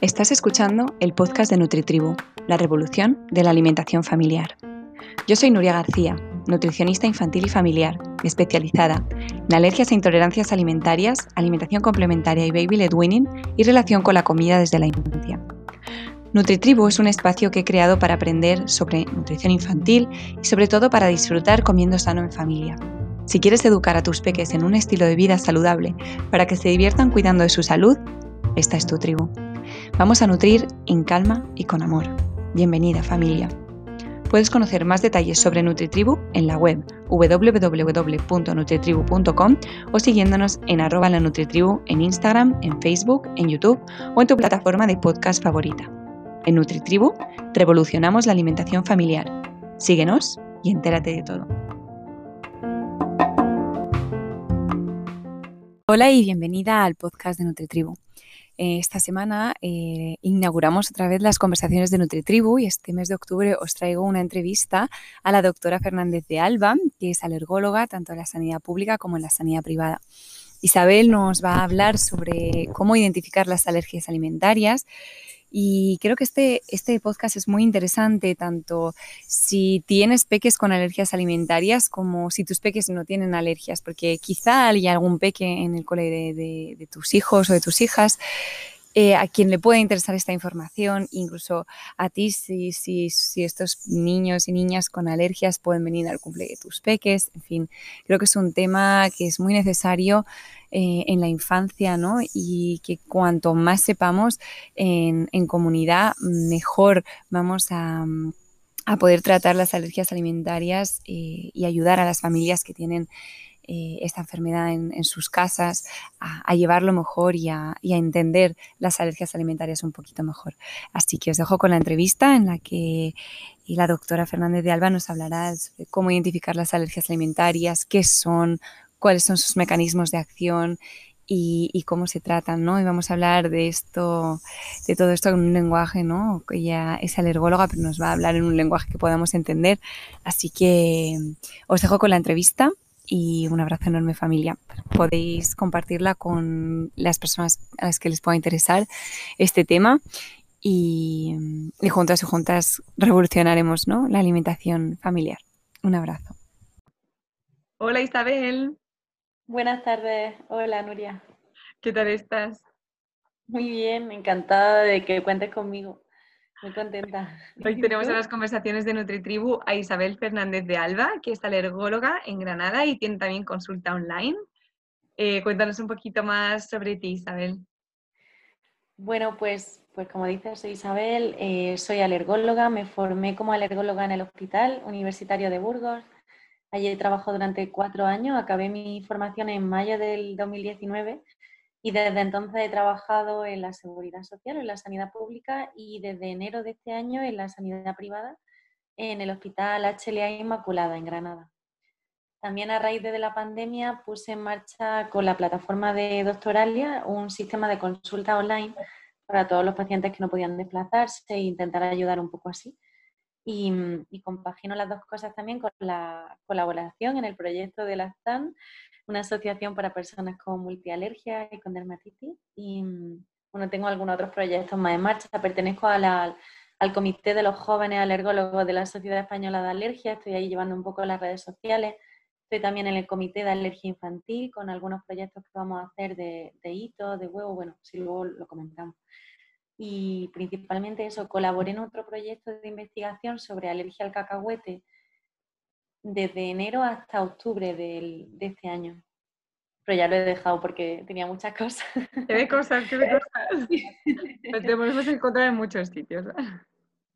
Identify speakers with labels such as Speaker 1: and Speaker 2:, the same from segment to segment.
Speaker 1: Estás escuchando el podcast de NutriTribu, la revolución de la alimentación familiar. Yo soy Nuria García, nutricionista infantil y familiar, especializada en alergias e intolerancias alimentarias, alimentación complementaria y baby led weaning y relación con la comida desde la infancia. NutriTribu es un espacio que he creado para aprender sobre nutrición infantil y sobre todo para disfrutar comiendo sano en familia. Si quieres educar a tus peques en un estilo de vida saludable para que se diviertan cuidando de su salud, esta es tu tribu. Vamos a nutrir en calma y con amor. Bienvenida familia. Puedes conocer más detalles sobre NutriTribu en la web www.nutritribu.com o siguiéndonos en arroba la NutriTribu en Instagram, en Facebook, en YouTube o en tu plataforma de podcast favorita. En NutriTribu revolucionamos la alimentación familiar. Síguenos y entérate de todo. Hola y bienvenida al podcast de NutriTribu. Eh, esta semana eh, inauguramos otra vez las conversaciones de NutriTribu y este mes de octubre os traigo una entrevista a la doctora Fernández de Alba, que es alergóloga tanto en la sanidad pública como en la sanidad privada. Isabel nos va a hablar sobre cómo identificar las alergias alimentarias y creo que este, este podcast es muy interesante, tanto si tienes peques con alergias alimentarias como si tus peques no tienen alergias, porque quizá hay algún peque en el cole de, tus hijos o de tus hijas eh, a quien le pueda interesar esta información, incluso a ti si, si, si, estos niños y niñas con alergias pueden venir al cumple de tus peques, en fin, creo que es un tema que es muy necesario eh, en la infancia, ¿no? Y que cuanto más sepamos en, comunidad, mejor vamos a, poder tratar las alergias alimentarias eh, y ayudar a las familias que tienen eh, esta enfermedad en, sus casas, a, llevarlo mejor y a, entender las alergias alimentarias un poquito mejor. Así que os dejo con la entrevista en la que la doctora Fernández de Alba nos hablará sobre cómo identificar las alergias alimentarias, qué son, cuáles son sus mecanismos de acción y, cómo se tratan, ¿no? Y vamos a hablar de esto, de todo esto en un lenguaje, ¿no? Ella es alergóloga, pero nos va a hablar en un lenguaje que podamos entender. Así que os dejo con la entrevista y un abrazo enorme familia. Podéis compartirla con las personas a las que les pueda interesar este tema y, y juntas y juntas revolucionaremos ¿no? la alimentación familiar. Un abrazo. Hola Isabel.
Speaker 2: Buenas tardes, hola Nuria.
Speaker 1: ¿Qué tal estás?
Speaker 2: Muy bien, encantada de que cuentes conmigo. Muy contenta.
Speaker 1: Hoy tenemos en las conversaciones de NutriTribu a Isabel Fernández de Alba, que es alergóloga en Granada y tiene también consulta online. Eh, cuéntanos un poquito más sobre ti, Isabel.
Speaker 2: Bueno, pues, pues como dices, soy Isabel, eh, soy alergóloga, me formé como alergóloga en el Hospital Universitario de Burgos Allí trabajado durante cuatro años, acabé mi formación en mayo del 2019 y desde entonces he trabajado en la seguridad social, en la sanidad pública y desde enero de este año en la sanidad privada en el Hospital HLA Inmaculada en Granada. También a raíz de la pandemia puse en marcha con la plataforma de Doctoralia un sistema de consulta online para todos los pacientes que no podían desplazarse e intentar ayudar un poco así. Mm, y, compagino las dos cosas también con la colaboración en el proyecto de la STAN, una asociación para personas con multialergia y con dermatitis. Y mm, bueno, tengo algunos otros proyectos más en marcha. Pertenezco al Comité de los Jóvenes Alergólogos de la Sociedad Española de Alergia. Estoy ahí llevando un poco las redes sociales. Estoy también en el Comité de Alergia Infantil con algunos proyectos que vamos a hacer de, de hito, de huevo. Bueno, si luego lo comentamos y principalmente eso, colaboré en otro proyecto de investigación sobre alergia al cacahuete desde enero hasta octubre de este año. Pero ya lo he dejado porque tenía muchas cosas.
Speaker 1: ¿Qué de cosas? ¿Qué de cosas? Pues te podemos encontrar en muchos sitios.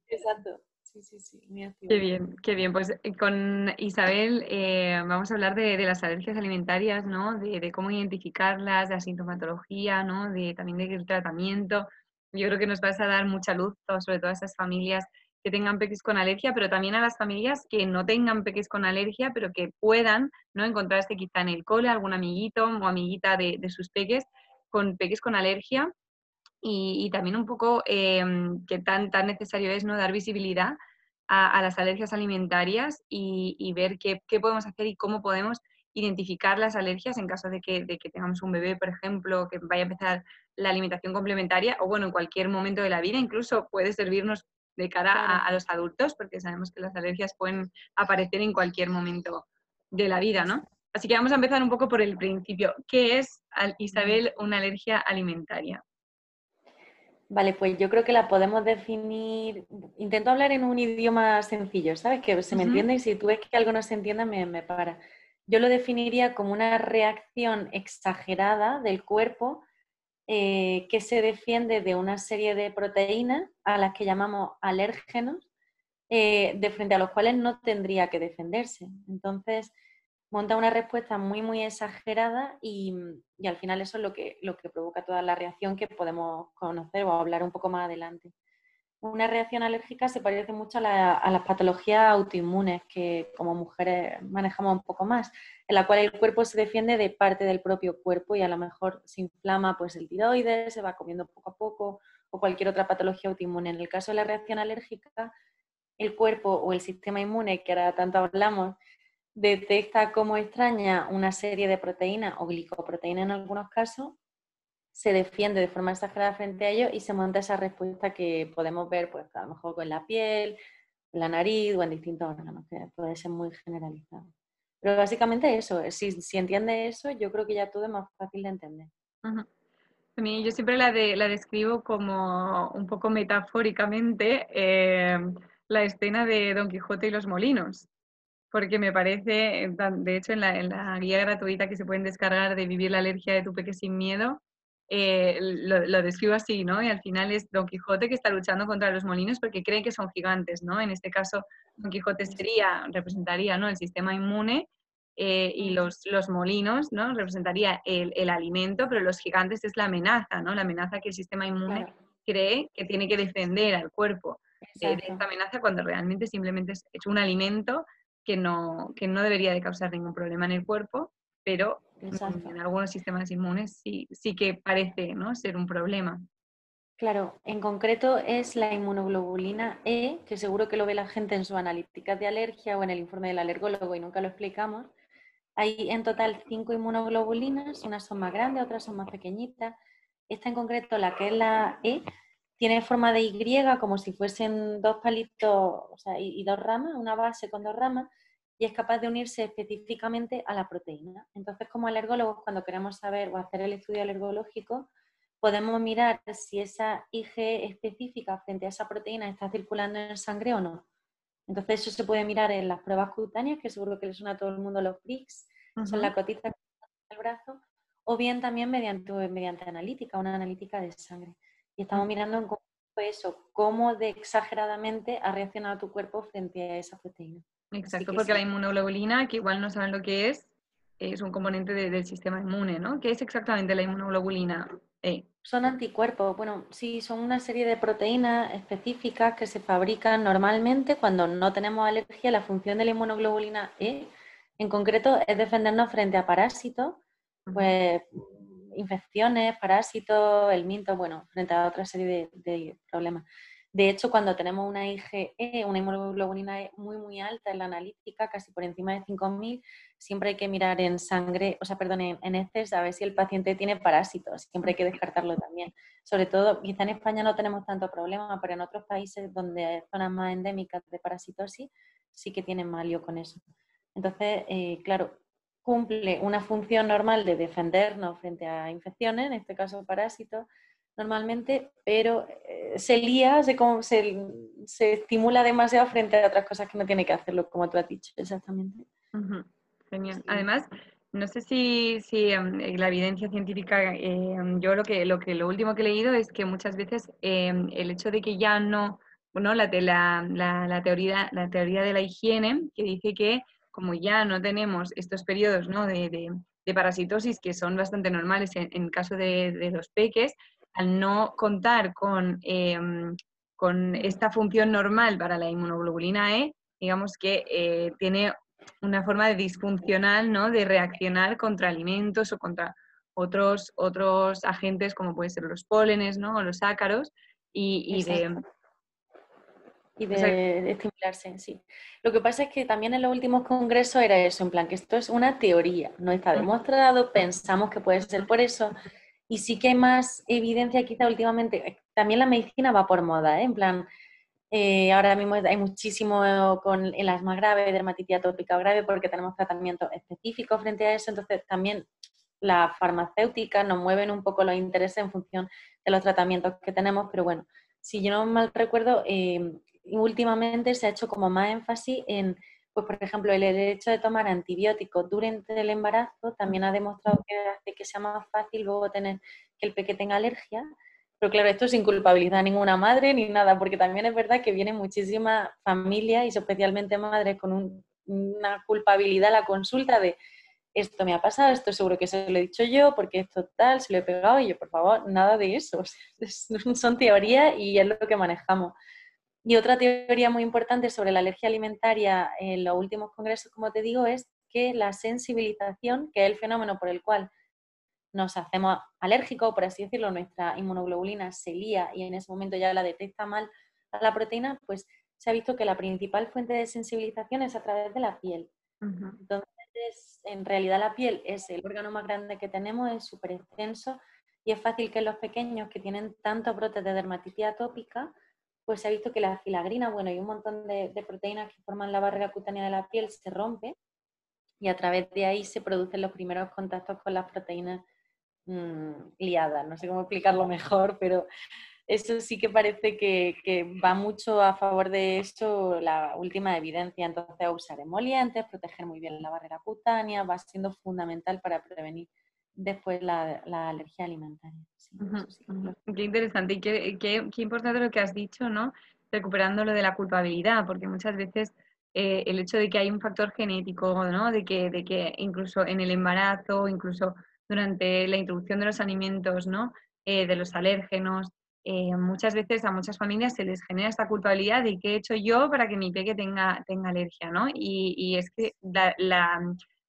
Speaker 2: Exacto. Sí, sí, sí.
Speaker 1: Qué bien, qué bien. Pues eh, con Isabel eh, vamos a hablar de, las alergias alimentarias, ¿no? De, de, cómo identificarlas, de la sintomatología, ¿no? De, también del tratamiento. Yo creo que nos vas a dar mucha luz, sobre todo a esas familias que tengan peques con alergia, pero también a las familias que no tengan peques con alergia, pero que puedan ¿no? encontrarse quizá en el cole algún amiguito o amiguita de, sus peques con peques con alergia y, también un poco eh, que tan, tan necesario es no dar visibilidad a, las alergias alimentarias y, ver qué, qué, podemos hacer y cómo podemos
Speaker 3: identificar las alergias en caso de que, de que tengamos un bebé, por ejemplo, que vaya a empezar la alimentación complementaria o bueno, en cualquier momento de la vida, incluso puede servirnos de cara a, los adultos, porque sabemos que las alergias pueden aparecer en cualquier momento de la vida, ¿no? Así que vamos a empezar un poco por el principio. ¿Qué es, Isabel, una alergia alimentaria?
Speaker 2: Vale, pues yo creo que la podemos definir. Intento hablar en un idioma sencillo, ¿sabes? Que se me entiende y si tú ves que algo no se entiende, me, me para. Yo lo definiría como una reacción exagerada del cuerpo eh, que se defiende de una serie de proteínas a las que llamamos alérgenos, eh, de frente a los cuales no tendría que defenderse. Entonces, monta una respuesta muy, muy exagerada y, al final eso es lo que, lo que provoca toda la reacción que podemos conocer o hablar un poco más adelante. Una reacción alérgica se parece mucho a, las patologías autoinmunes que como mujeres manejamos un poco más, en la cual el cuerpo se defiende de parte del propio cuerpo y a lo mejor se inflama pues el tiroides, se va comiendo poco a poco o cualquier otra patología autoinmune. En el caso de la reacción alérgica, el cuerpo o el sistema inmune, que ahora tanto hablamos, detecta como extraña una serie de proteínas o glicoproteínas en algunos casos se defiende de forma exagerada frente a ellos y se monta esa respuesta que podemos ver, pues a lo mejor con la piel, la nariz o en distintos órganos, que puede ser muy generalizado. Pero básicamente eso, si, si entiende eso, yo creo que ya todo es más fácil de entender.
Speaker 3: A mí yo siempre la, de, la describo como un poco metafóricamente eh, la escena de Don Quijote y los molinos, porque me parece, de hecho en la, en la guía gratuita que se pueden descargar de Vivir la alergia de tu peque sin miedo, eh, lo, describo así, ¿no? Y al final es Don Quijote que está luchando contra los molinos porque cree que son gigantes, ¿no? En este caso, Don Quijote sería, representaría, ¿no? El sistema inmune eh, y los, los molinos, ¿no? Representaría el, el, alimento, pero los gigantes es la amenaza, ¿no? La amenaza que el sistema inmune cree que tiene que defender al cuerpo de, esta amenaza cuando realmente simplemente es, es un alimento que no, que no debería de causar ningún problema en el cuerpo, pero en algunos sistemas inmunes sí, sí que parece ¿no? ser un problema.
Speaker 2: Claro, en concreto es la inmunoglobulina E, que seguro que lo ve la gente en su analítica de alergia o en el informe del alergólogo y nunca lo explicamos. Hay en total cinco inmunoglobulinas, unas son más grandes, otras son más pequeñitas. Esta en concreto, la que es la E, tiene forma de Y, como si fuesen dos palitos o sea, y, y dos ramas, una base con dos ramas, y es capaz de unirse específicamente a la proteína. Entonces, como alergólogos, cuando queremos saber o hacer el estudio alergológico, podemos mirar si esa IG específica frente a esa proteína está circulando en sangre o no. Entonces, eso se puede mirar en las pruebas cutáneas, que seguro que les suena a todo el mundo los PRIX, son la cotita del brazo, o bien también mediante, mediante analítica, una analítica de sangre. Y estamos mirando en cómo eso, cómo de exageradamente ha reaccionado tu cuerpo frente a esa proteína.
Speaker 3: Exacto, porque la inmunoglobulina, que igual no saben lo que es, es un componente del sistema inmune, ¿no? ¿Qué es exactamente la inmunoglobulina?
Speaker 2: E? Son anticuerpos. Bueno, sí, son una serie de proteínas específicas que se fabrican normalmente cuando no tenemos alergia. La función de la inmunoglobulina E, en concreto, es defendernos frente a parásitos, pues infecciones, parásitos, el minto, bueno, frente a otra serie de problemas. De hecho, cuando tenemos una IgE, una inmunoglobulina E muy, muy alta en la analítica, casi por encima de 5.000, siempre hay que mirar en sangre, o sea, perdón, en, heces a ver si el paciente tiene parásitos. Siempre hay que descartarlo también. Sobre todo, quizá en España no tenemos tanto problema, pero en otros países donde hay zonas más endémicas de parasitosis, sí que tienen más lío con eso. Entonces, eh, claro, cumple una función normal de defendernos frente a infecciones, en este caso parásitos, normalmente, pero eh, se lía, se, se, estimula demasiado frente a otras cosas que no tiene que hacerlo, como tú has dicho, exactamente.
Speaker 3: Genial. Además, no sé si, si em, la evidencia científica, em, yo lo que, lo que lo último que he leído es que muchas veces em, el hecho de que ya no, bueno, la, la, la, teoría, la teoría de la higiene, que dice que como ya no tenemos estos periodos ¿no? de, de, parasitosis que son bastante normales en, en caso de, de, los peques, al no contar con, em, con esta función normal para la inmunoglobulina E, digamos que eh, tiene una forma de disfuncional, ¿no? De reaccionar contra alimentos o contra otros, otros agentes como pueden ser los pólenes, ¿no? O los ácaros y, de,
Speaker 2: y de, estimularse, sí. Lo que pasa es que también en los últimos congresos era eso, en plan que esto es una teoría, no está demostrado, pensamos que puede ser por eso, y sí que hay más evidencia quizá últimamente, eh, también la medicina va por moda, ¿eh? en plan, eh, ahora mismo hay muchísimo con, en las más graves, dermatitis atópica grave, porque tenemos tratamientos específicos frente a eso, entonces también las farmacéuticas nos mueven un poco los intereses en función de los tratamientos que tenemos, pero bueno, si yo no mal recuerdo, eh, últimamente se ha hecho como más énfasis en, pues por ejemplo, el hecho de tomar antibióticos durante el embarazo también ha demostrado que hace que sea más fácil luego tener que el peque tenga alergia. Pero claro, esto sin culpabilizar a ninguna madre ni nada, porque también es verdad que vienen muchísimas familias y especialmente madres con una culpabilidad a la consulta de esto me ha pasado, esto seguro que se lo he dicho yo, porque esto tal, se lo he pegado y yo, por favor, nada de eso. Son teorías y es lo que manejamos. Y otra teoría muy importante sobre la alergia alimentaria en los últimos congresos, como te digo, es que la sensibilización, que es el fenómeno por el cual nos hacemos alérgicos, por así decirlo, nuestra inmunoglobulina se lía y en ese momento ya la detecta mal a la proteína, pues se ha visto que la principal fuente de sensibilización es a través de la piel. Entonces, en realidad la piel es el órgano más grande que tenemos, es súper extenso y es fácil que los pequeños que tienen tantos brotes de dermatitis atópica, pues se ha visto que la filagrina, bueno, y un montón de, proteínas que forman la barrera cutánea de la piel se rompe y a través de ahí se producen los primeros contactos con las proteínas mm, liadas. No sé cómo explicarlo mejor, pero eso sí que parece que, va mucho a favor de eso la última evidencia. Entonces, usar emolientes, proteger muy bien la barrera cutánea, va siendo fundamental para prevenir después la, alergia alimentaria.
Speaker 3: Qué interesante y qué, qué, importante lo que has dicho, ¿no? Recuperando lo de la culpabilidad, porque muchas veces eh, el hecho de que hay un factor genético, ¿no? De que, de que incluso en el embarazo, incluso durante la introducción de los alimentos, ¿no? Eh, de los alérgenos, eh, muchas veces a muchas familias se les genera esta culpabilidad de qué he hecho yo para que mi peque tenga, tenga alergia, ¿no? Y, es que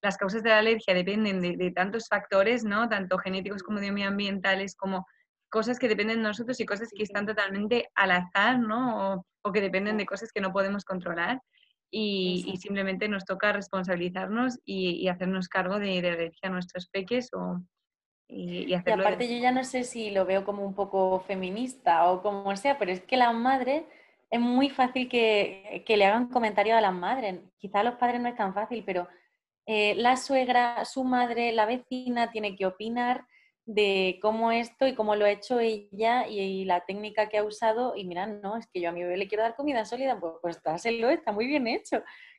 Speaker 3: las causas de la alergia dependen de, tantos factores, ¿no? Tanto genéticos como medioambientales, como cosas que dependen de nosotros y cosas que están totalmente al azar, ¿no? O, que dependen de cosas que no podemos controlar. Y, simplemente nos toca responsabilizarnos y, hacernos cargo de, de alergia a nuestros peques o, y,
Speaker 2: aparte yo ya no sé si lo veo como un poco feminista o como sea, pero es que las madres es muy fácil que, le hagan comentarios a las madres. Quizá a los padres no es tan fácil, pero eh, la suegra, su madre, la vecina tiene que opinar de cómo esto y cómo lo ha hecho ella y, la técnica que ha usado. Y mira, no, es que yo a mi bebé le quiero dar comida sólida, pues, pues dáselo, está muy bien hecho.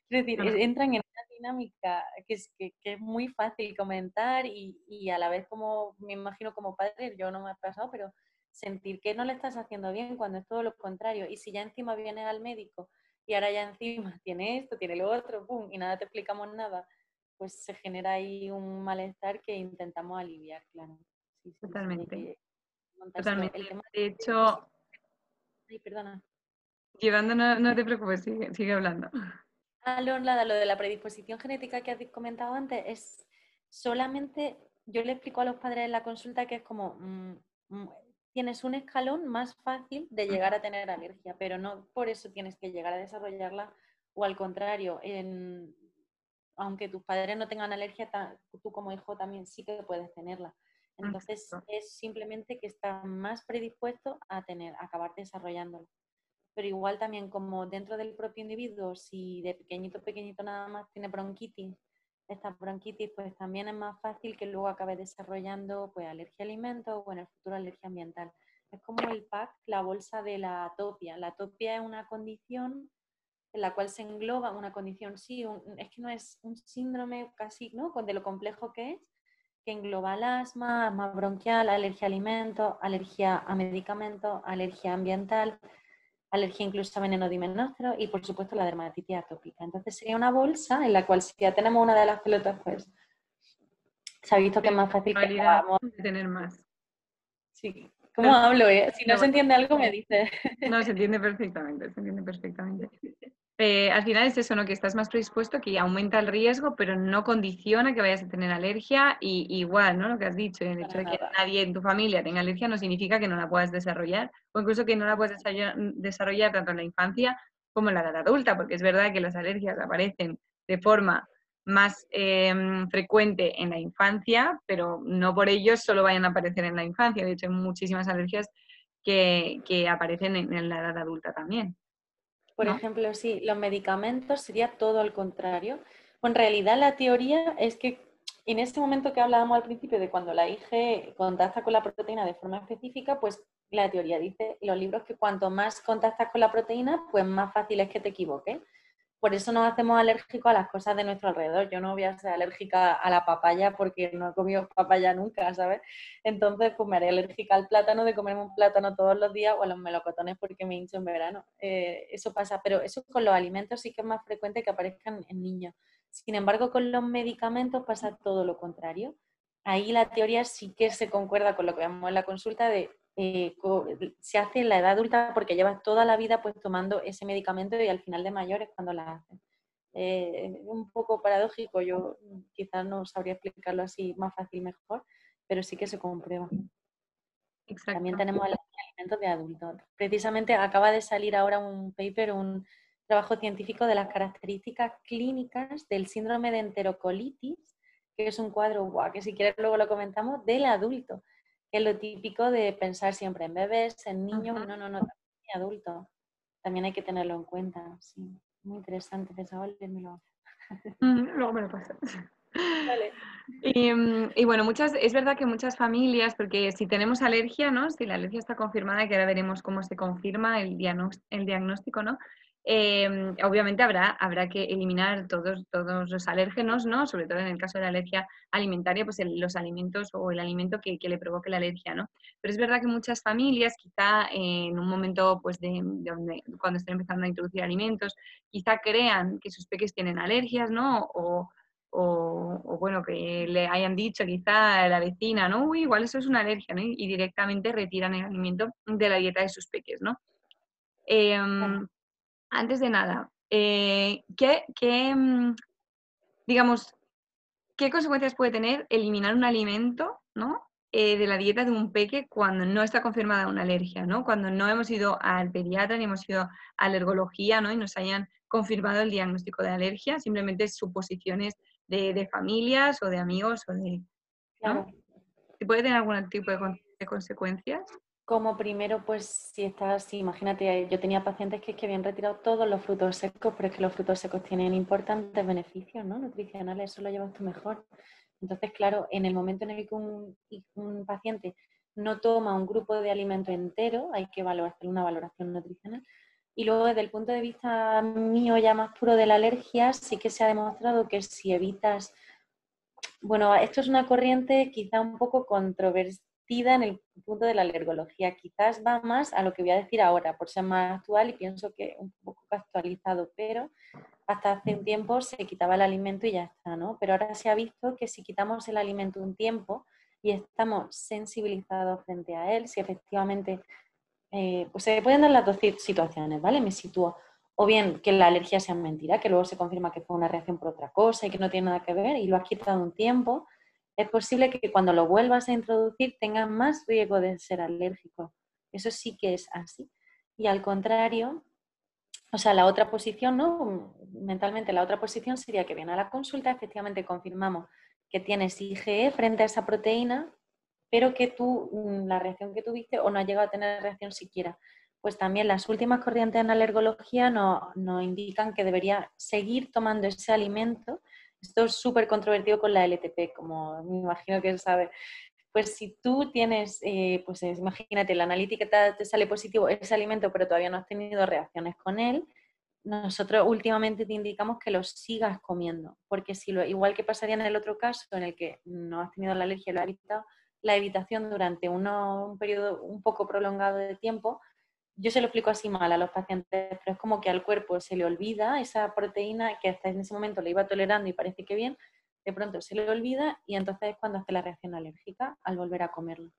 Speaker 2: Es decir, entran en dinámica que es, que, es muy fácil comentar y, y, a la vez como me imagino como padre, yo no me ha pasado, pero sentir que no le estás haciendo bien cuando es todo lo contrario. Y si ya encima vienes al médico y ahora ya encima tiene esto, tiene lo otro, pum, y nada te explicamos nada, pues se genera ahí un malestar que intentamos aliviar, claro.
Speaker 3: Totalmente. Totalmente. de hecho,
Speaker 2: Ay, perdona.
Speaker 3: Llevando, no, no te preocupes, sigue, sigue hablando.
Speaker 2: Ah, lo, lo de la predisposición genética que has comentado antes es solamente, yo le explico a los padres en la consulta que es como, mm, mm, tienes un escalón más fácil de llegar a tener alergia, pero no por eso tienes que llegar a desarrollarla o al contrario, aunque tus padres no tengan alergia, tú como hijo también sí que puedes tenerla. Entonces es simplemente que estás más predispuesto a tener, a acabar desarrollándola pero igual también como dentro del propio individuo, si de pequeñito, pequeñito nada más tiene bronquitis, esta bronquitis pues también es más fácil que luego acabe desarrollando pues alergia a alimentos o en el futuro alergia ambiental. Es como el PAC, la bolsa de la atopia. La atopia es una condición en la cual se engloba una condición, sí, es que no es un síndrome casi, ¿no? De lo complejo que es, que engloba el asma, asma bronquial, alergia a alimentos, alergia a medicamentos, alergia ambiental, alergia incluso a veneno dimenócero y por supuesto la dermatitis atópica. Entonces sería una bolsa en la cual si ya tenemos una de las pelotas, pues se ha visto que es más fácil
Speaker 3: que tener más.
Speaker 2: Sí. ¿Cómo hablo? Eh? Si no, se entiende algo, me dice.
Speaker 3: No, se entiende perfectamente, se entiende perfectamente. Eh, al final es eso, ¿no? Que estás más predispuesto, que aumenta el riesgo, pero no condiciona que vayas a tener alergia. Y igual, ¿no? Lo que has dicho, el hecho de que nadie en tu familia tenga alergia no significa que no la puedas desarrollar, o incluso que no la puedas desarrollar tanto en la infancia como en la edad adulta, porque es verdad que las alergias aparecen de forma más em, frecuente en la infancia, pero no por ello solo vayan a aparecer en la infancia. De hecho, hay muchísimas alergias que, aparecen en, la edad adulta también.
Speaker 2: Por ejemplo, sí, los medicamentos sería todo al contrario. En realidad la teoría es que en ese momento que hablábamos al principio de cuando la IG contacta con la proteína de forma específica, pues la teoría dice los libros que cuanto más contactas con la proteína, pues más fácil es que te equivoques. Por eso nos hacemos alérgicos a las cosas de nuestro alrededor. Yo no voy a ser alérgica a la papaya porque no he comido papaya nunca, ¿sabes? Entonces, pues me haré alérgica al plátano de comerme un plátano todos los días o a los melocotones porque me hincho en verano. Eh, eso pasa, pero eso con los alimentos sí que es más frecuente que aparezcan en niños. Sin embargo, con los medicamentos pasa todo lo contrario. Ahí la teoría sí que se concuerda con lo que vemos en la consulta de eh, se hace en la edad adulta porque llevas toda la vida pues tomando ese medicamento y al final de mayores cuando la hacen. Eh, es un poco paradójico, yo quizás no sabría explicarlo así más fácil, mejor, pero sí que se comprueba. También tenemos alimentos de adultos. Precisamente acaba de salir ahora un paper, un trabajo científico de las características clínicas del síndrome de enterocolitis, que es un cuadro, que si quieres luego lo comentamos, del adulto que es lo típico de pensar siempre en bebés, en niños, no, no, no, también en adultos. También hay que tenerlo en cuenta, sí. Muy interesante, lo
Speaker 3: luego me lo pasa. Vale. Y, mm, y, bueno, muchas, es verdad que muchas familias, porque si tenemos alergia, ¿no? Si la alergia está confirmada, que ahora veremos cómo se confirma el, el diagnóstico, ¿no? Em, obviamente habrá, habrá que eliminar todos, todos los alérgenos, ¿no? Sobre todo en el caso de la alergia alimentaria, pues los alimentos o el alimento que, le provoque la alergia, ¿no? Pero es verdad que muchas familias, quizá en un momento, pues de, donde, cuando estén empezando a introducir alimentos, quizá crean que sus peques tienen alergias, ¿no? O, o, bueno, que le hayan dicho quizá a la vecina, ¿no? Uy, igual eso es una alergia, ¿no? Y, directamente retiran el alimento de la dieta de sus peques, ¿no? Em, antes de nada, eh, ¿qué, mm, digamos, qué consecuencias puede tener eliminar un alimento, ¿no? Eh, de la dieta de un peque cuando no está confirmada una alergia, ¿no? Cuando no hemos ido al pediatra ni hemos ido a alergología, ¿no? Y nos hayan confirmado el diagnóstico de alergia, simplemente suposiciones de, familias o de amigos o de... ¿no? ¿Puede tener algún tipo de consecuencias?
Speaker 2: Como primero, pues si estás, imagínate, yo tenía pacientes que, que habían retirado todos los frutos secos, pero es que los frutos secos tienen importantes beneficios ¿no? nutricionales, eso lo llevas tú mejor. Entonces, claro, en el momento en el que un, paciente no toma un grupo de alimento entero, hay que hacer una valoración nutricional. Y luego, desde el punto de vista mío ya más puro de la alergia, sí que se ha demostrado que si evitas, bueno, esto es una corriente quizá un poco controversial en el punto de la alergología. Quizás va más a lo que voy a decir ahora, por ser más actual y pienso que un poco actualizado, pero hasta hace un tiempo se quitaba el alimento y ya está, ¿no? Pero ahora se ha visto que si quitamos el alimento un tiempo y estamos sensibilizados frente a él, si efectivamente, eh, pues se pueden dar las dos situaciones, ¿vale? Me sitúo. O bien que la alergia sea mentira, que luego se confirma que fue una reacción por otra cosa y que no tiene nada que ver y lo has quitado un tiempo, es posible que cuando lo vuelvas a introducir tengas más riesgo de ser alérgico. Eso sí que es así. Y al contrario, o sea, la otra posición, ¿no? Mentalmente la otra posición sería que viene a la consulta, efectivamente confirmamos que tienes IgE frente a esa proteína, pero que tú, mm, la reacción que tuviste o no ha llegado a tener reacción siquiera. Pues también las últimas corrientes en alergología nos, nos indican que debería seguir tomando ese alimento esto es súper controvertido con la LTP, como me imagino que sabe. Pues si tú tienes, eh, pues imagínate, la analítica te, sale positivo ese alimento, pero todavía no has tenido reacciones con él, nosotros últimamente te indicamos que lo sigas comiendo, porque si lo, igual que pasaría en el otro caso, en el que no has tenido la alergia lo has evitado, la evitación durante un periodo un poco prolongado de tiempo yo se lo explico así mal a los pacientes, pero es como que al cuerpo se le olvida esa proteína que hasta en ese momento le iba tolerando y parece que bien, de pronto se le olvida y entonces es cuando hace la reacción alérgica al volver a comerlo.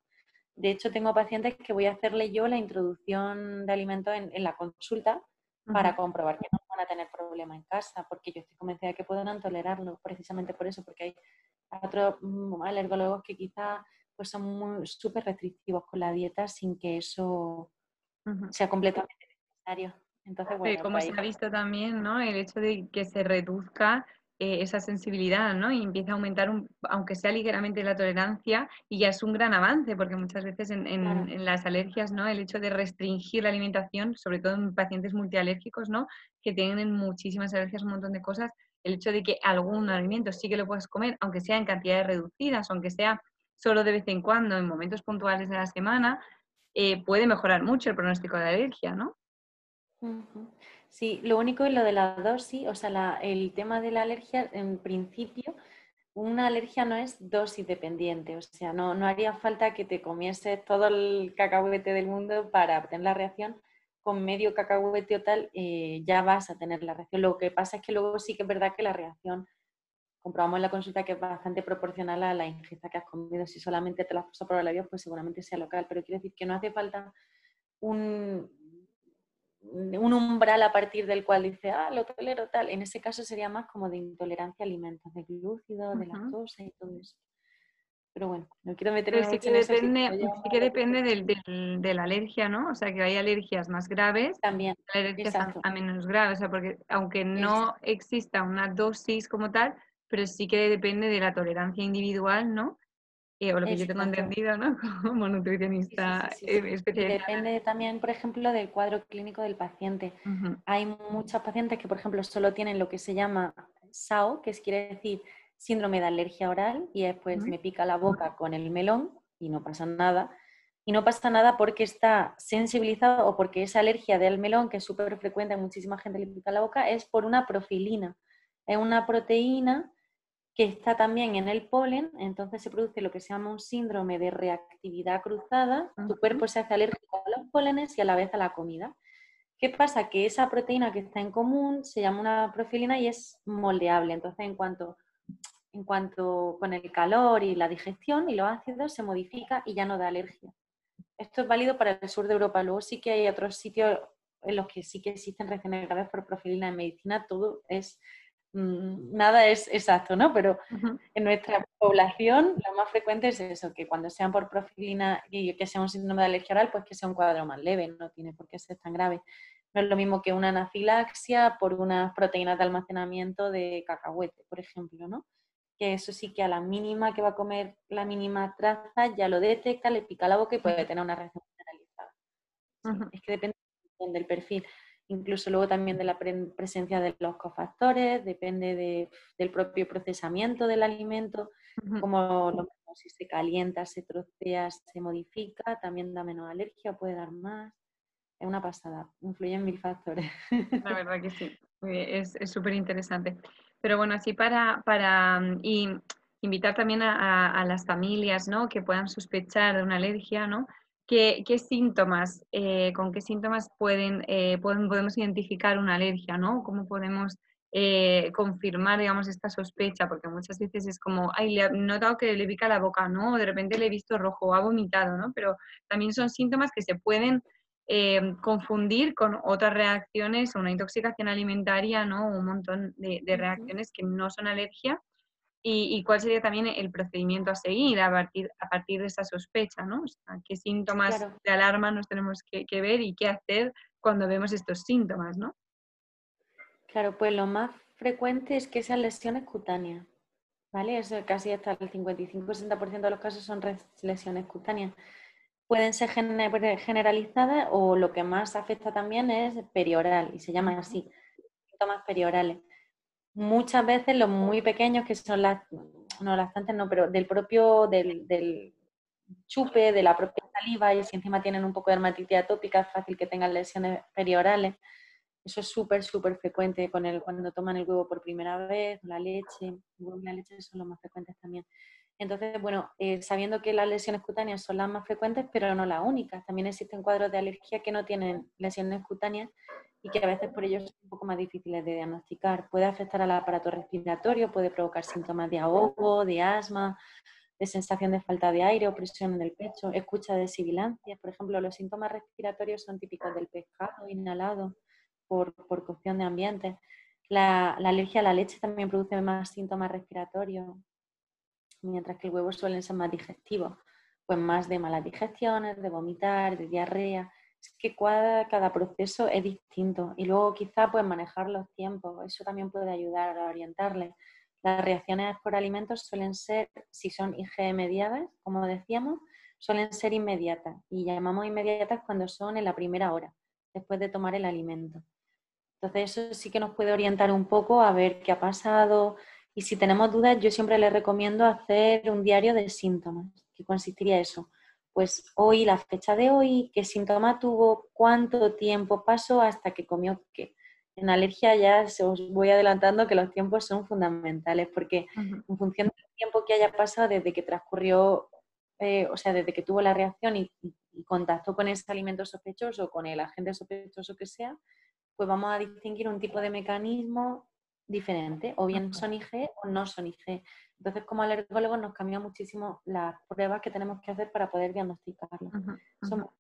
Speaker 2: De hecho, tengo pacientes que voy a hacerle yo la introducción de alimentos en, la consulta para comprobar que no van a tener problema en casa, porque yo estoy convencida de que pueden tolerarlo, precisamente por eso, porque hay otros mm, alergólogos que quizá pues son súper restrictivos con la dieta sin que eso sea completamente necesario. Entonces, bueno,
Speaker 3: como
Speaker 2: pues
Speaker 3: se ha visto también, ¿no? El hecho de que se reduzca eh, esa sensibilidad, ¿no? Y empieza a aumentar, un- aunque sea ligeramente, la tolerancia y ya es un gran avance, porque muchas veces en, en-
Speaker 2: Claro.
Speaker 3: en las alergias, ¿no? El hecho de restringir la alimentación, sobre todo en pacientes multialérgicos, ¿no? Que tienen muchísimas alergias, un montón de cosas, el hecho de que algún alimento sí que lo puedas comer, aunque sea en cantidades reducidas, aunque sea solo de vez en cuando, en momentos puntuales de la semana, eh, puede mejorar mucho el pronóstico de alergia, ¿no?
Speaker 2: Sí, lo único es lo de la dosis, o sea, el tema de la alergia, en principio, una alergia no es dosis dependiente, o sea, no, no haría falta que te comieses todo el cacahuete del mundo para obtener la reacción. Con medio cacahuete o tal, eh, ya vas a tener la reacción. Lo que pasa es que luego sí que es verdad que la reacción, comprobamos en la consulta que es bastante proporcional a la ingesta que has comido. Si solamente te la has puesto por la pues seguramente sea local, pero quiero decir que no hace falta un, un umbral a partir del cual dice, ah, lo tolero tal. En ese caso sería más como de intolerancia a alimentos, de glúcido, de
Speaker 3: Ujú.
Speaker 2: lactosa y todo eso. Pero bueno, no quiero
Speaker 3: Pero
Speaker 2: meterme
Speaker 3: sí que
Speaker 2: en eso.
Speaker 3: depende,
Speaker 2: llevamos
Speaker 3: sí que depende del, del- de la alergia, ¿no? O sea, que hay alergias más graves,
Speaker 2: También,
Speaker 3: alergias a, a menos graves, o sea, porque aunque no
Speaker 2: Exacto.
Speaker 3: exista una dosis como tal, pero sí que depende de la tolerancia individual, ¿no? Eh, o lo que yo tengo
Speaker 2: Exacto.
Speaker 3: entendido, ¿no? Como nutricionista
Speaker 2: sí, sí,
Speaker 3: eh,
Speaker 2: sí. Y
Speaker 3: especializada.
Speaker 2: depende también, por ejemplo, del cuadro clínico del paciente.
Speaker 3: Ujú,
Speaker 2: Hay muchos pacientes que, por ejemplo, solo tienen lo que se llama SAO, que es, quiere decir síndrome de alergia oral, y después
Speaker 3: ujú,
Speaker 2: me pica la boca con el melón y no pasa nada. Y no pasa nada porque está sensibilizado o porque esa alergia del melón, que es súper frecuente, a muchísima gente le pica la boca, es por una profilina. Es una proteína que está también en el polen, entonces se produce lo que se llama un síndrome de reactividad cruzada. Tu cuerpo se hace alérgico a los pólenes y a la vez a la comida. ¿Qué pasa? Que esa proteína que está en común se llama una profilina y es moldeable. Entonces, en cuanto, en cuanto con el calor y la digestión y los ácidos se modifica y ya no da alergia. Esto es válido para el sur de Europa. Luego sí que hay otros sitios en los que sí que existen reacciones graves por profilina en medicina. Todo es, nada es exacto, ¿no? Pero en nuestra población lo más frecuente es eso, que cuando sean por profilina y que sea un síndrome de alergia oral, pues que sea un cuadro más leve, no tiene por qué ser tan grave. No es lo mismo que una anafilaxia por unas proteínas de almacenamiento de cacahuete, por ejemplo, ¿no? Que eso sí que a la mínima que va a comer la mínima traza ya lo detecta, le pica la boca y puede tener una reacción generalizada. Es que depende del perfil. Incluso luego también de la pre- presencia de los cofactores, depende de- del propio procesamiento del alimento, como lo mismo, si se calienta, se trocea, se modifica, también da menos alergia, puede dar más. Es una pasada, influyen mil factores.
Speaker 3: La verdad que sí, eh, es súper interesante. Pero bueno, así para, para mm, y invitar también a, a- a las familias, ¿no? Que puedan sospechar de una alergia, ¿no? ¿Qué, qué síntomas, eh, con qué síntomas pueden, eh, pueden- podemos identificar una alergia, ¿no? ¿Cómo podemos eh, confirmar, digamos, esta sospecha? Porque muchas veces es como, ay, le he notado que le pica la boca, ¿no? O de repente le he visto rojo o ha vomitado, ¿no? Pero también son síntomas que se pueden eh, confundir con otras reacciones, una intoxicación alimentaria, ¿no? Un montón de, reacciones que no son alergia. Y, y cuál sería también el procedimiento a seguir a partir, a partir de esa sospecha, ¿no? O sea, qué síntomas
Speaker 2: Claro.
Speaker 3: de alarma nos tenemos que, que ver y qué hacer cuando vemos estos síntomas, ¿no?
Speaker 2: Claro, pues lo más frecuente es que sean lesiones cutáneas, ¿vale? Eso casi hasta el 55-60% de los casos son lesiones cutáneas. Pueden ser gene- generalizadas o lo que más afecta también es perioral y se llama así, síntomas periorales. Muchas veces los muy pequeños, que son las, no lactantes, no, pero del propio, del, chupe, de la propia saliva, y si encima tienen un poco de dermatitis atópica, es fácil que tengan lesiones periorales. Eso es súper, súper frecuente con el, cuando toman el huevo por primera vez, la leche, huevo y la leche son los más frecuentes también. Entonces, bueno, eh, sabiendo que las lesiones cutáneas son las más frecuentes, pero no las únicas, también existen cuadros de alergia que no tienen lesiones cutáneas y que a veces por ello son un poco más difíciles de diagnosticar. Puede afectar al aparato respiratorio, puede provocar síntomas de ahogo, de asma, de sensación de falta de aire, opresión en el pecho, escucha de sibilancias. Por ejemplo, los síntomas respiratorios son típicos del pescado inhalado por, por cocción de ambiente. La, la alergia a la leche también produce más síntomas respiratorios, mientras que el huevo suelen ser más digestivos, pues más de malas digestiones, de vomitar, de diarrea. Es que cada, proceso es distinto y luego quizá pues manejar los tiempos, eso también puede ayudar a orientarle. Las reacciones por alimentos suelen ser, si son IgE mediadas, como decíamos, suelen ser inmediatas y llamamos inmediatas cuando son en la primera hora, después de tomar el alimento. Entonces eso sí que nos puede orientar un poco a ver qué ha pasado y si tenemos dudas yo siempre les recomiendo hacer un diario de síntomas. ¿Qué consistiría eso? Pues hoy, la fecha de hoy, qué síntoma tuvo, cuánto tiempo pasó hasta que comió qué. En alergia ya os voy adelantando que los tiempos son fundamentales porque en función del tiempo que haya pasado desde que transcurrió, eh, o sea, desde que tuvo la reacción y, y contactó con ese alimento sospechoso, con el agente sospechoso que sea, pues vamos a distinguir un tipo de mecanismo diferente, o bien son IG o no son IG. Entonces, como alergólogos nos cambia muchísimo las pruebas que tenemos que hacer para poder diagnosticarlo.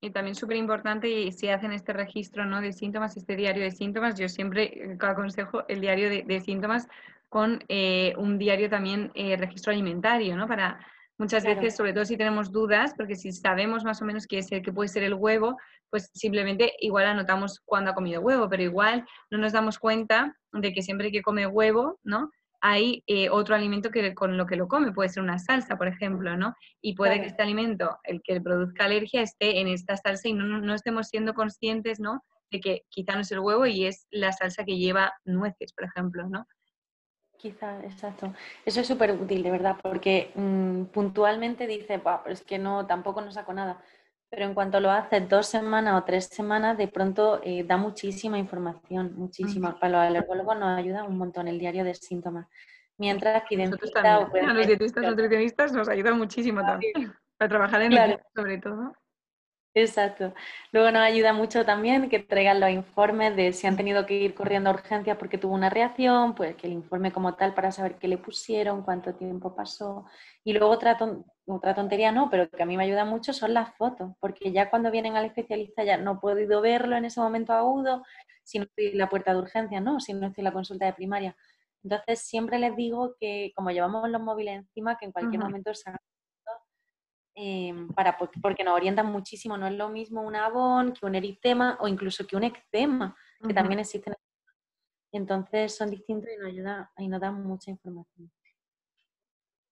Speaker 3: Y también súper importante, y si hacen este registro ¿no? de síntomas, este diario de síntomas, yo siempre eh, aconsejo el diario de, síntomas con eh, un diario también eh, registro alimentario, ¿no? Para muchas veces, sobre todo si tenemos dudas, porque si sabemos más o menos qué es el que puede ser el huevo, pues simplemente igual anotamos cuándo ha comido huevo, pero igual no nos damos cuenta de que siempre que come huevo, ¿no? Hay eh, otro alimento que con lo que lo come, puede ser una salsa, por ejemplo, ¿no? Y puede que este alimento, el que produzca alergia, esté en esta salsa y no, no estemos siendo conscientes, ¿no? De que quizá no es el huevo y es la salsa que lleva nueces, por ejemplo, ¿no?
Speaker 2: Quizá, exacto. Eso es súper útil, de verdad, porque mm, puntualmente dice, pero es que no, tampoco no saco nada. Pero en cuanto lo haces dos semanas o tres semanas, de pronto eh, da muchísima información, muchísima. Para los alergólogos nos ayuda un montón el diario de síntomas. Mientras que
Speaker 3: a los dietistas nutricionistas nos ayuda muchísimo también. Para trabajar en el sobre todo.
Speaker 2: Exacto. Luego nos ayuda mucho también que traigan los informes de si han tenido que ir corriendo a urgencias porque tuvo una reacción, pues que el informe como tal para saber qué le pusieron, cuánto tiempo pasó. Y luego otra, otra tontería no, pero que a mí me ayuda mucho son las fotos, porque ya cuando vienen al especialista ya no he podido verlo en ese momento agudo, si no estoy en la puerta de urgencia, ¿no? Si no estoy en la consulta de primaria. Entonces siempre les digo que como llevamos los móviles encima, que en cualquier momento se Em, para, porque nos orientan muchísimo. No es lo mismo un abón que un eritema o incluso que un eczema, que también existen. Entonces son distintos y nos ayuda y nos dan mucha información.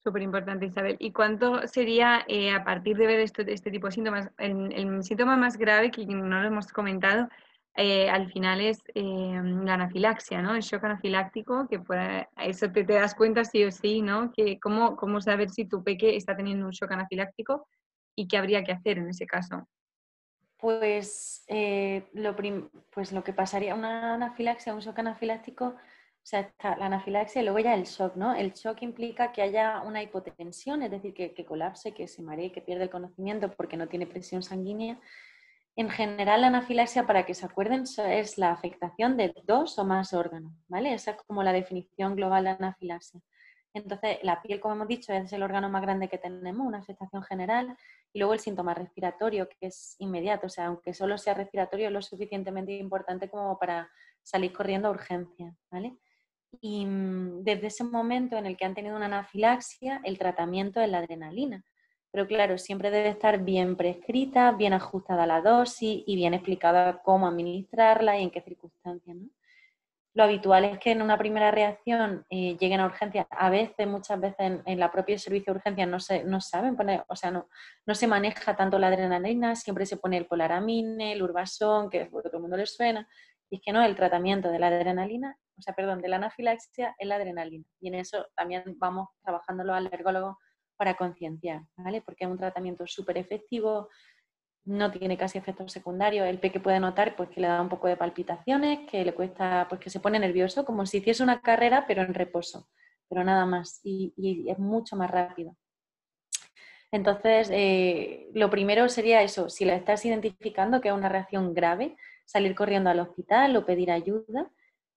Speaker 3: Súper importante, Isabel. ¿Y cuánto sería eh, a partir de ver este tipo de síntomas? El, síntoma más grave que no lo hemos comentado eh, al final es eh, la anafilaxia, ¿no? El shock anafiláctico, que puede, eso te, das cuenta sí o sí, ¿no? Que cómo, cómo saber si tu peque está teniendo un shock anafiláctico y qué habría que hacer en ese caso.
Speaker 2: Pues, eh, lo, pues lo que pasaría, una anafilaxia, un shock anafiláctico, o sea, está la anafilaxia y luego ya el shock, ¿no? El shock implica que haya una hipotensión, es decir, que, que colapse, que se maree, que pierde el conocimiento porque no tiene presión sanguínea en general, la anafilaxia, para que se acuerden, es la afectación de dos o más órganos, ¿vale? Esa es como la definición global de anafilaxia. Entonces, la piel, como hemos dicho, es el órgano más grande que tenemos, una afectación general, y luego el síntoma respiratorio, que es inmediato, o sea, aunque solo sea respiratorio, es lo suficientemente importante como para salir corriendo a urgencia, ¿vale? Y mm, desde ese momento en el que han tenido una anafilaxia, el tratamiento es la adrenalina. Pero claro, siempre debe estar bien prescrita, bien ajustada la dosis y bien explicada cómo administrarla y en qué circunstancias. Lo habitual es que en una primera reacción eh, lleguen a urgencias. A veces, muchas veces en, la propia servicio de urgencias no, se, no saben poner, o sea, no, no se maneja tanto la adrenalina, siempre se pone el polaramine, el urbasón, que es que todo el mundo le suena. Y es que no, el tratamiento de la adrenalina, o sea, perdón, de la anafilaxia es la adrenalina. Y en eso también vamos trabajando los alergólogos para concienciar, ¿vale? Porque es un tratamiento súper efectivo, no tiene casi efectos secundarios. El peque puede notar pues, que le da un poco de palpitaciones, que le cuesta, pues que se pone nervioso, como si hiciese una carrera, pero en reposo, pero nada más, y, es mucho más rápido. Entonces, eh, lo primero sería eso, si la estás identificando que es una reacción grave, salir corriendo al hospital o pedir ayuda.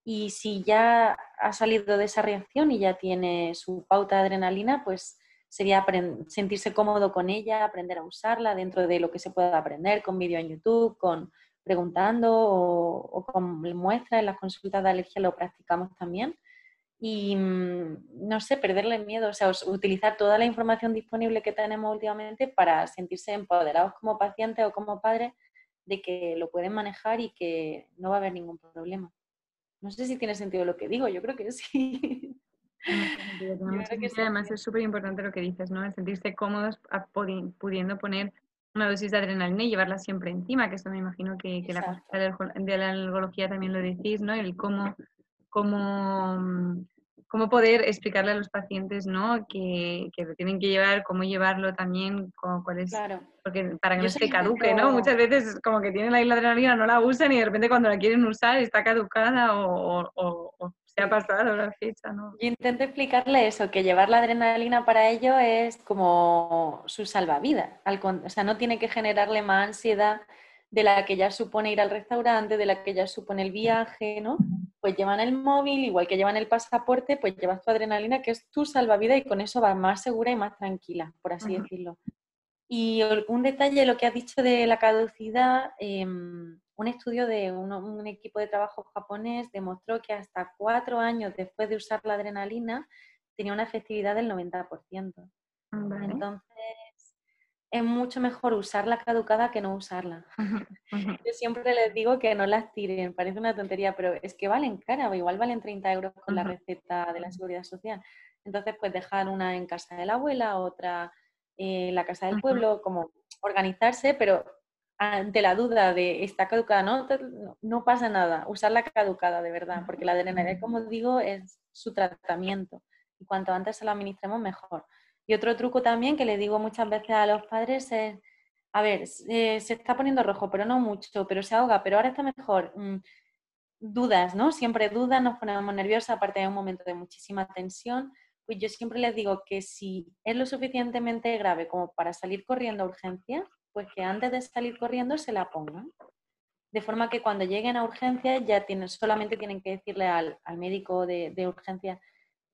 Speaker 2: Y si ya ha salido de esa reacción y ya tiene su pauta de adrenalina, pues sería sentirse cómodo con ella, aprender a usarla dentro de lo que se pueda aprender con vídeo en YouTube, con preguntando o, con muestras en las consultas de alergia lo practicamos también. Y mm, no sé, perderle miedo, o sea, utilizar toda la información disponible que tenemos últimamente para sentirse empoderados como pacientes o como padres de que lo pueden manejar y que no va a haber ningún problema. No sé si tiene sentido lo que digo, yo creo que sí.
Speaker 3: Además es súper importante lo que dices, ¿no? El sentirse cómodos pudiendo poner una dosis de adrenalina y llevarla siempre encima, que eso me imagino que, que la de la algología también lo decís, ¿no? El cómo, cómo mm, cómo poder explicarle a los pacientes ¿no? que, que lo tienen que llevar, cómo llevarlo también, cuál es, porque para que no se caduque, ¿no? Muchas veces como que tienen la isla adrenalina, no la usan y de repente cuando la quieren usar está caducada o, o, se ha pasado la fecha, ¿no?
Speaker 2: Yo intento explicarle eso, que llevar la adrenalina para ello es como su salvavidas, o sea, no tiene que generarle más ansiedad de la que ya supone ir al restaurante, de la que ya supone el viaje, ¿no? Pues llevan el móvil, igual que llevan el pasaporte, pues llevas tu adrenalina, que es tu salvavidas y con eso vas más segura y más tranquila, por así decirlo. Y un detalle, lo que has dicho de la caducidad, em, un estudio de un equipo de trabajo japonés demostró que hasta cuatro años después de usar la adrenalina tenía una efectividad del 90%. Entonces, es mucho mejor usarla caducada que no usarla. Yo siempre les digo que no las tiren, parece una tontería, pero es que valen cara, igual valen 30 euros con la receta de la seguridad social. Entonces, pues dejar una en casa de la abuela, otra en la casa del pueblo, como organizarse, pero ante la duda de está caducada, no, no pasa nada, usarla caducada de verdad, porque la adrenalina, como digo, es su tratamiento. Y cuanto antes se lo administremos, mejor. Y otro truco también que le digo muchas veces a los padres es, a ver, se está poniendo rojo, pero no mucho, pero se ahoga, pero ahora está mejor. Mm, dudas, ¿no? Siempre dudas, nos ponemos nerviosas, aparte de un momento de muchísima tensión. Pues yo siempre les digo que si es lo suficientemente grave como para salir corriendo a urgencia, pues que antes de salir corriendo se la pongan. De forma que cuando lleguen a urgencia ya tienen, solamente tienen que decirle al, médico de, de urgencia,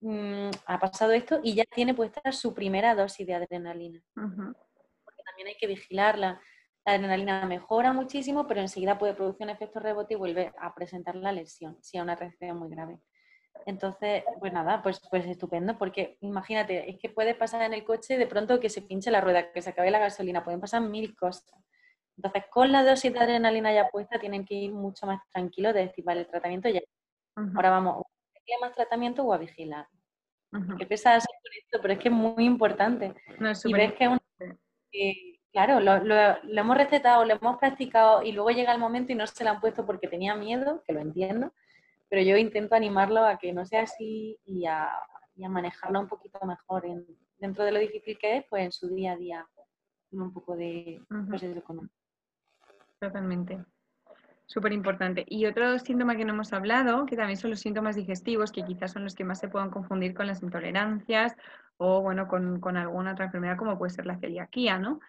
Speaker 2: Mm, ha pasado esto y ya tiene puesta su primera dosis de adrenalina. Porque también hay que vigilarla. La adrenalina mejora muchísimo, pero enseguida puede producir un efecto rebote y vuelve a presentar la lesión, si es una reacción muy grave. Entonces, pues nada, pues, pues estupendo, porque imagínate, es que puede pasar en el coche de pronto que se pinche la rueda, que se acabe la gasolina, pueden pasar mil cosas. Entonces, con la dosis de adrenalina ya puesta, tienen que ir mucho más tranquilos de decir, vale, el tratamiento ya. Ahora vamos, a más tratamiento o a vigilar. Que pesa esto, pero es que es muy importante. y ves que, claro, lo, hemos recetado, lo hemos practicado y luego llega el momento y no se lo han puesto porque tenía miedo, que lo entiendo, pero yo intento animarlo a que no sea así y a, manejarlo un poquito mejor dentro de lo difícil que es, pues en su día a día, un poco de proceso económico.
Speaker 3: Totalmente. Súper importante. Y otro síntoma que no hemos hablado, que también son los síntomas digestivos, que quizás son los que más se puedan confundir con las intolerancias o, bueno, con, alguna otra enfermedad como puede ser la celiaquía, ¿no?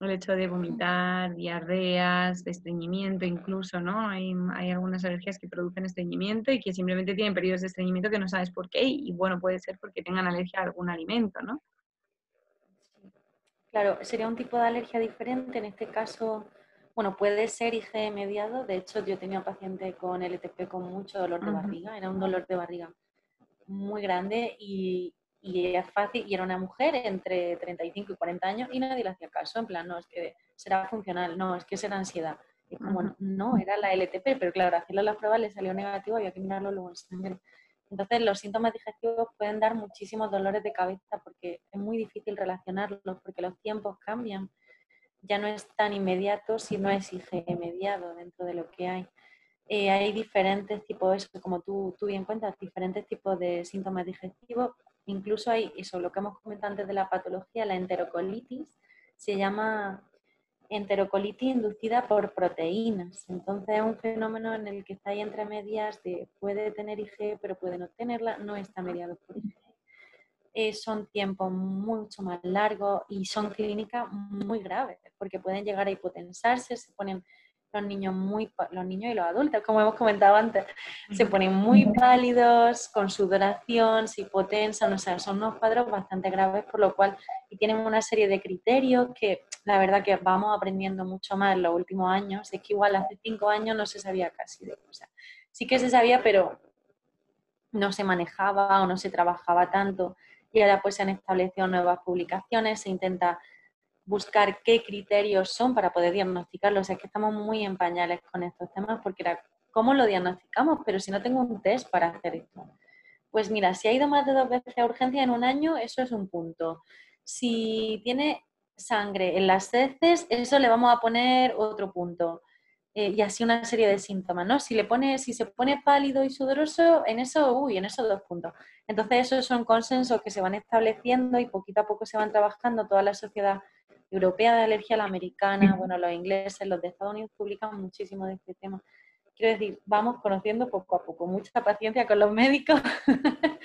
Speaker 3: El hecho de vomitar, diarreas, estreñimiento incluso, ¿no? Hay, algunas alergias que producen estreñimiento y que simplemente tienen periodos de estreñimiento que no sabes por qué y, bueno, puede ser porque tengan alergia a algún alimento, ¿no?
Speaker 2: Claro, sería un tipo de alergia diferente. En este caso, bueno, puede ser IgE mediado. De hecho, yo tenía un paciente con LTP con mucho dolor de barriga. Era un dolor de barriga muy grande y, y es fácil. Y era una mujer entre 35 y 40 años y nadie le hacía caso. En plan, no, es que será funcional. No, es que será ansiedad. Y como, no, era la LTP, pero claro, hacerle las pruebas le salió negativo, había que mirarlo luego en sangre. Entonces, los síntomas digestivos pueden dar muchísimos dolores de cabeza porque es muy difícil relacionarlos, porque los tiempos cambian ya no es tan inmediato si no es IgE mediado dentro de lo que hay. Eh, hay diferentes tipos, como tú, tú bien cuentas, diferentes tipos de síntomas digestivos. Incluso hay, eso lo que hemos comentado antes de la patología, la enterocolitis, se llama enterocolitis inducida por proteínas. Entonces es un fenómeno en el que está ahí entre medias de puede tener IgE pero puede no tenerla, no está mediado por IgE. Eh, son tiempos mucho más largos y son clínicas muy graves, porque pueden llegar a hipotensarse, se ponen los niños muy los niños y los adultos, como hemos comentado antes, se ponen muy pálidos, con sudoración, se hipotensan, o sea, son unos cuadros bastante graves, por lo cual y tienen una serie de criterios que la verdad que vamos aprendiendo mucho más en los últimos años. Es que igual hace cinco años no se sabía casi de cosas. Sí que se sabía, pero no se manejaba o no se trabajaba tanto y ahora pues se han establecido nuevas publicaciones, se intenta buscar qué criterios son para poder diagnosticarlo. O sea, es que estamos muy en pañales con estos temas porque era, ¿cómo lo diagnosticamos? Pero si no tengo un test para hacer esto. Pues mira, si ha ido más de dos veces a urgencia en un año, eso es un punto. Si tiene sangre en las heces, eso le vamos a poner otro punto. Eh, y así una serie de síntomas, ¿no? Si, le pone, si se pone pálido y sudoroso, en eso, uy, en esos dos puntos. Entonces, esos son consensos que se van estableciendo y poquito a poco se van trabajando. Toda la sociedad europea de alergia, la americana, bueno, los ingleses, los de Estados Unidos publican muchísimo de este tema. Quiero decir, vamos conociendo poco a poco, mucha paciencia con los médicos,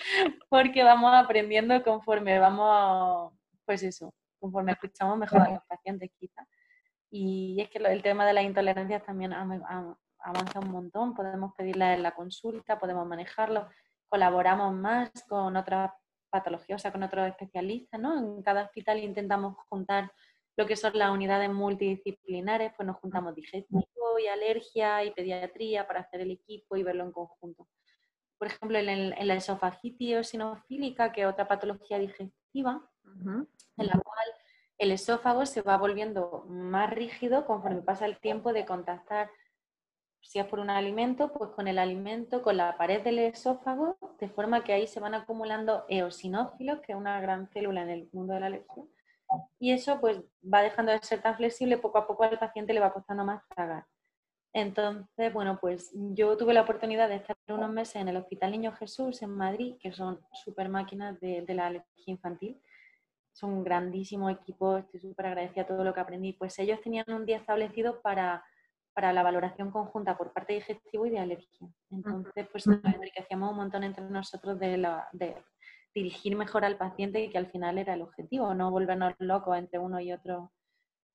Speaker 2: porque vamos aprendiendo conforme vamos, pues eso, conforme escuchamos mejor a los pacientes quizás. Y es que el tema de las intolerancias también avanza un montón, podemos pedirla en la consulta, podemos manejarlo, colaboramos más con otras patologías, o sea, con otros especialistas, ¿no? En cada hospital intentamos juntar lo que son las unidades multidisciplinares, pues nos juntamos digestivo y alergia y pediatría para hacer el equipo y verlo en conjunto. Por ejemplo, en, la esofagitis eosinofílica, que es otra patología digestiva, en la cual el esófago se va volviendo más rígido conforme pasa el tiempo de contactar, si es por un alimento, pues con el alimento, con la pared del esófago, de forma que ahí se van acumulando eosinófilos, que es una gran célula en el mundo de la alergia. Y eso pues va dejando de ser tan flexible, poco a poco al paciente le va costando más tragar. Entonces, bueno, pues yo tuve la oportunidad de estar unos meses en el Hospital Niño Jesús en Madrid, que son super máquinas de, de la alergia infantil son un grandísimo equipo, estoy súper agradecida a todo lo que aprendí. Pues ellos tenían un día establecido para, para la valoración conjunta por parte de digestivo y de alergia. Entonces, pues enriquecíamos un montón entre nosotros de, la, de dirigir mejor al paciente y que al final era el objetivo, no volvernos locos entre uno y otro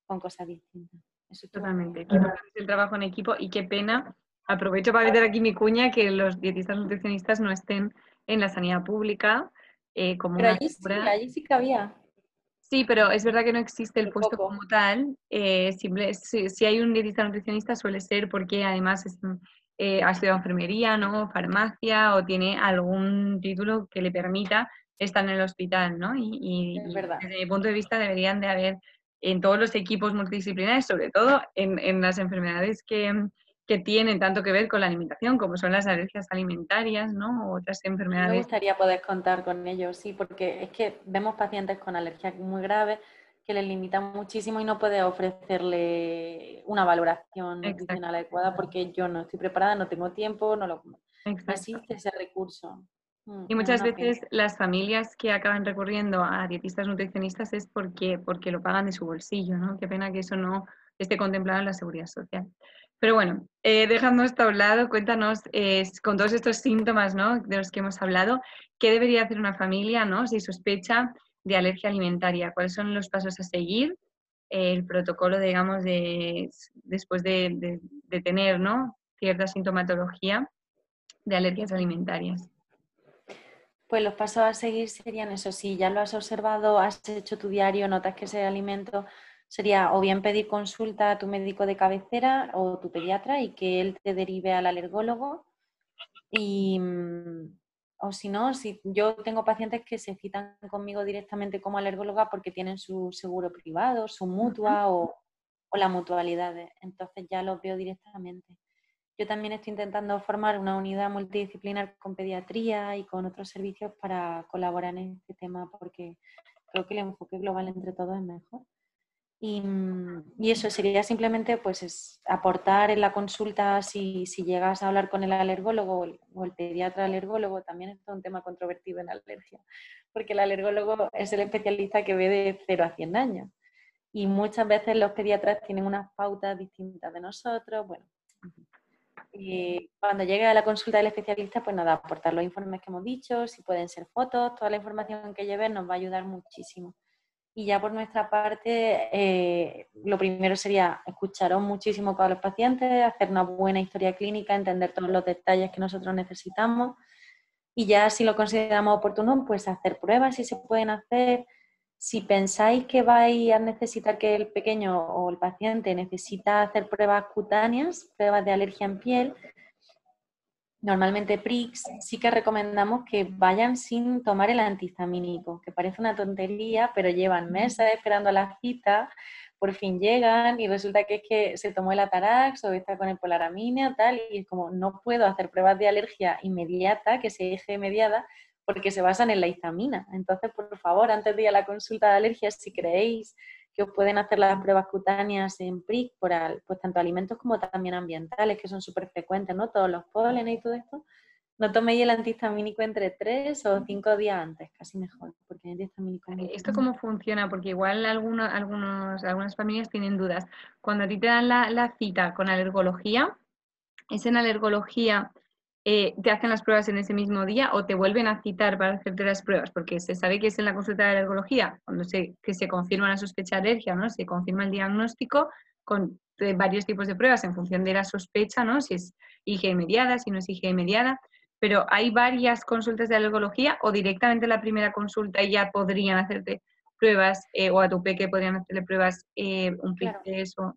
Speaker 2: con cosas distintas.
Speaker 3: Eso Totalmente. el trabajo en equipo y qué pena. Aprovecho para meter aquí mi cuña que los dietistas nutricionistas no estén en la sanidad pública eh, como
Speaker 2: Pero allí, sí, allí sí que había.
Speaker 3: Sí, pero es verdad que no existe el puesto como tal. Eh, si, hay un dietista nutricionista suele ser porque además eh, ha estudiado enfermería, ¿no? farmacia o tiene algún título que le permita estar en el hospital, ¿no? Y, desde mi punto de vista deberían de haber en todos los equipos multidisciplinares, sobre todo en las enfermedades que, que tienen tanto que ver con la alimentación, como son las alergias alimentarias, ¿no? O otras enfermedades.
Speaker 2: Me gustaría poder contar con ellos, sí, porque es que vemos pacientes con alergias muy graves que les limitan muchísimo y no puede ofrecerle una valoración nutricional adecuada porque yo no estoy preparada, no tengo tiempo, no, lo, existe ese recurso.
Speaker 3: Mm, y muchas veces las familias que acaban recurriendo a dietistas nutricionistas es porque, porque lo pagan de su bolsillo, ¿no? Qué pena que eso no esté contemplado en la seguridad social. Pero bueno, eh, dejando esto a un lado, cuéntanos, con todos estos síntomas ¿no? de los que hemos hablado, ¿qué debería hacer una familia ¿no? si sospecha de alergia alimentaria? ¿Cuáles son los pasos a seguir? el protocolo, digamos, de, después de, tener ¿no? cierta sintomatología de alergias alimentarias.
Speaker 2: Pues los pasos a seguir serían eso, si ya lo has observado, has hecho tu diario, notas que ese alimento sería o bien pedir consulta a tu médico de cabecera o tu pediatra y que él te derive al alergólogo. Y, mm, o si no, si yo tengo pacientes que se citan conmigo directamente como alergóloga porque tienen su seguro privado, su mutua o, o la mutualidad, entonces ya los veo directamente. Yo también estoy intentando formar una unidad multidisciplinar con pediatría y con otros servicios para colaborar en este tema porque creo que el enfoque global entre todos es mejor. Mm, y, eso sería simplemente pues es aportar en la consulta si, si, llegas a hablar con el alergólogo o el, pediatra alergólogo, también es un tema controvertido en alergia, porque el alergólogo es el especialista que ve de 0 a 100 años. Y muchas veces los pediatras tienen unas pautas distintas de nosotros. Bueno, y cuando llegue a la consulta del especialista, pues nada, aportar los informes que hemos dicho, si pueden ser fotos, toda la información que lleven nos va a ayudar muchísimo. Y ya por nuestra parte, eh, lo primero sería escucharos muchísimo con los pacientes, hacer una buena historia clínica, entender todos los detalles que nosotros necesitamos. Y ya si lo consideramos oportuno, pues hacer pruebas si se pueden hacer. Si pensáis que vais a necesitar que el pequeño o el paciente necesita hacer pruebas cutáneas, pruebas de alergia en piel, normalmente PRIX, sí que recomendamos que vayan sin tomar el antihistamínico, que parece una tontería, pero llevan meses esperando a la cita, por fin llegan y resulta que es que se tomó el Atarax o está con el Polaramine o tal, y es como no puedo hacer pruebas de alergia inmediata, que se eje mediada, porque se basan en la histamina. Entonces, por favor, antes de ir a la consulta de alergias, si creéis que os pueden hacer las pruebas cutáneas en PRIC, por pues tanto alimentos como también ambientales, que son súper frecuentes, ¿no? Todos los pólenes y todo esto. No toméis el antihistamínico entre tres o cinco días antes, casi mejor, porque el antihistamínico...
Speaker 3: ¿Esto cómo funciona? Porque igual algunos, algunos, algunas familias tienen dudas. Cuando a ti te dan la, la cita con alergología, ¿es en alergología eh, te hacen las pruebas en ese mismo día o te vuelven a citar para hacerte las pruebas, porque se sabe que es en la consulta de alergología, cuando se, que se confirma la sospecha de alergia, ¿no? Se confirma el diagnóstico con eh, varios tipos de pruebas en función de la sospecha, ¿no? Si es IgE mediada, si no es IgE mediada, pero hay varias consultas de alergología o directamente la primera consulta ya podrían hacerte pruebas eh, o a tu peque podrían hacerle pruebas un claro. o...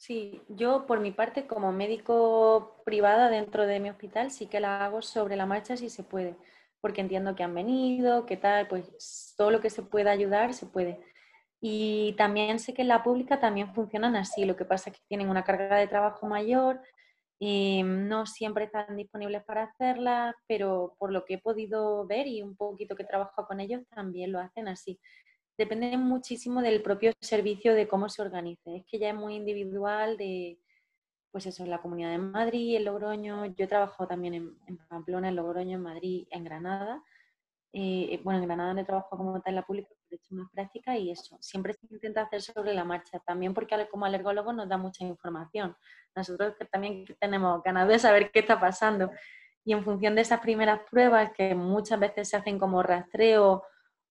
Speaker 2: Sí, yo por mi parte como médico privada dentro de mi hospital sí que la hago sobre la marcha si se puede, porque entiendo que han venido, que tal, pues todo lo que se pueda ayudar se puede. Y también sé que en la pública también funcionan así, lo que pasa es que tienen una carga de trabajo mayor y no siempre están disponibles para hacerla, pero por lo que he podido ver y un poquito que trabajo con ellos también lo hacen así depende muchísimo del propio servicio, de cómo se organice. Es que ya es muy individual de, pues eso, en la Comunidad de Madrid, en Logroño. Yo he trabajado también en, Pamplona, en Logroño, en Madrid, en Granada. Eh, bueno, en Granada no he trabajado como tal en la pública, he hecho más práctica y eso. Siempre se intenta hacer sobre la marcha, también porque como alergólogo nos da mucha información. Nosotros también tenemos ganas de saber qué está pasando. Y en función de esas primeras pruebas, que muchas veces se hacen como rastreo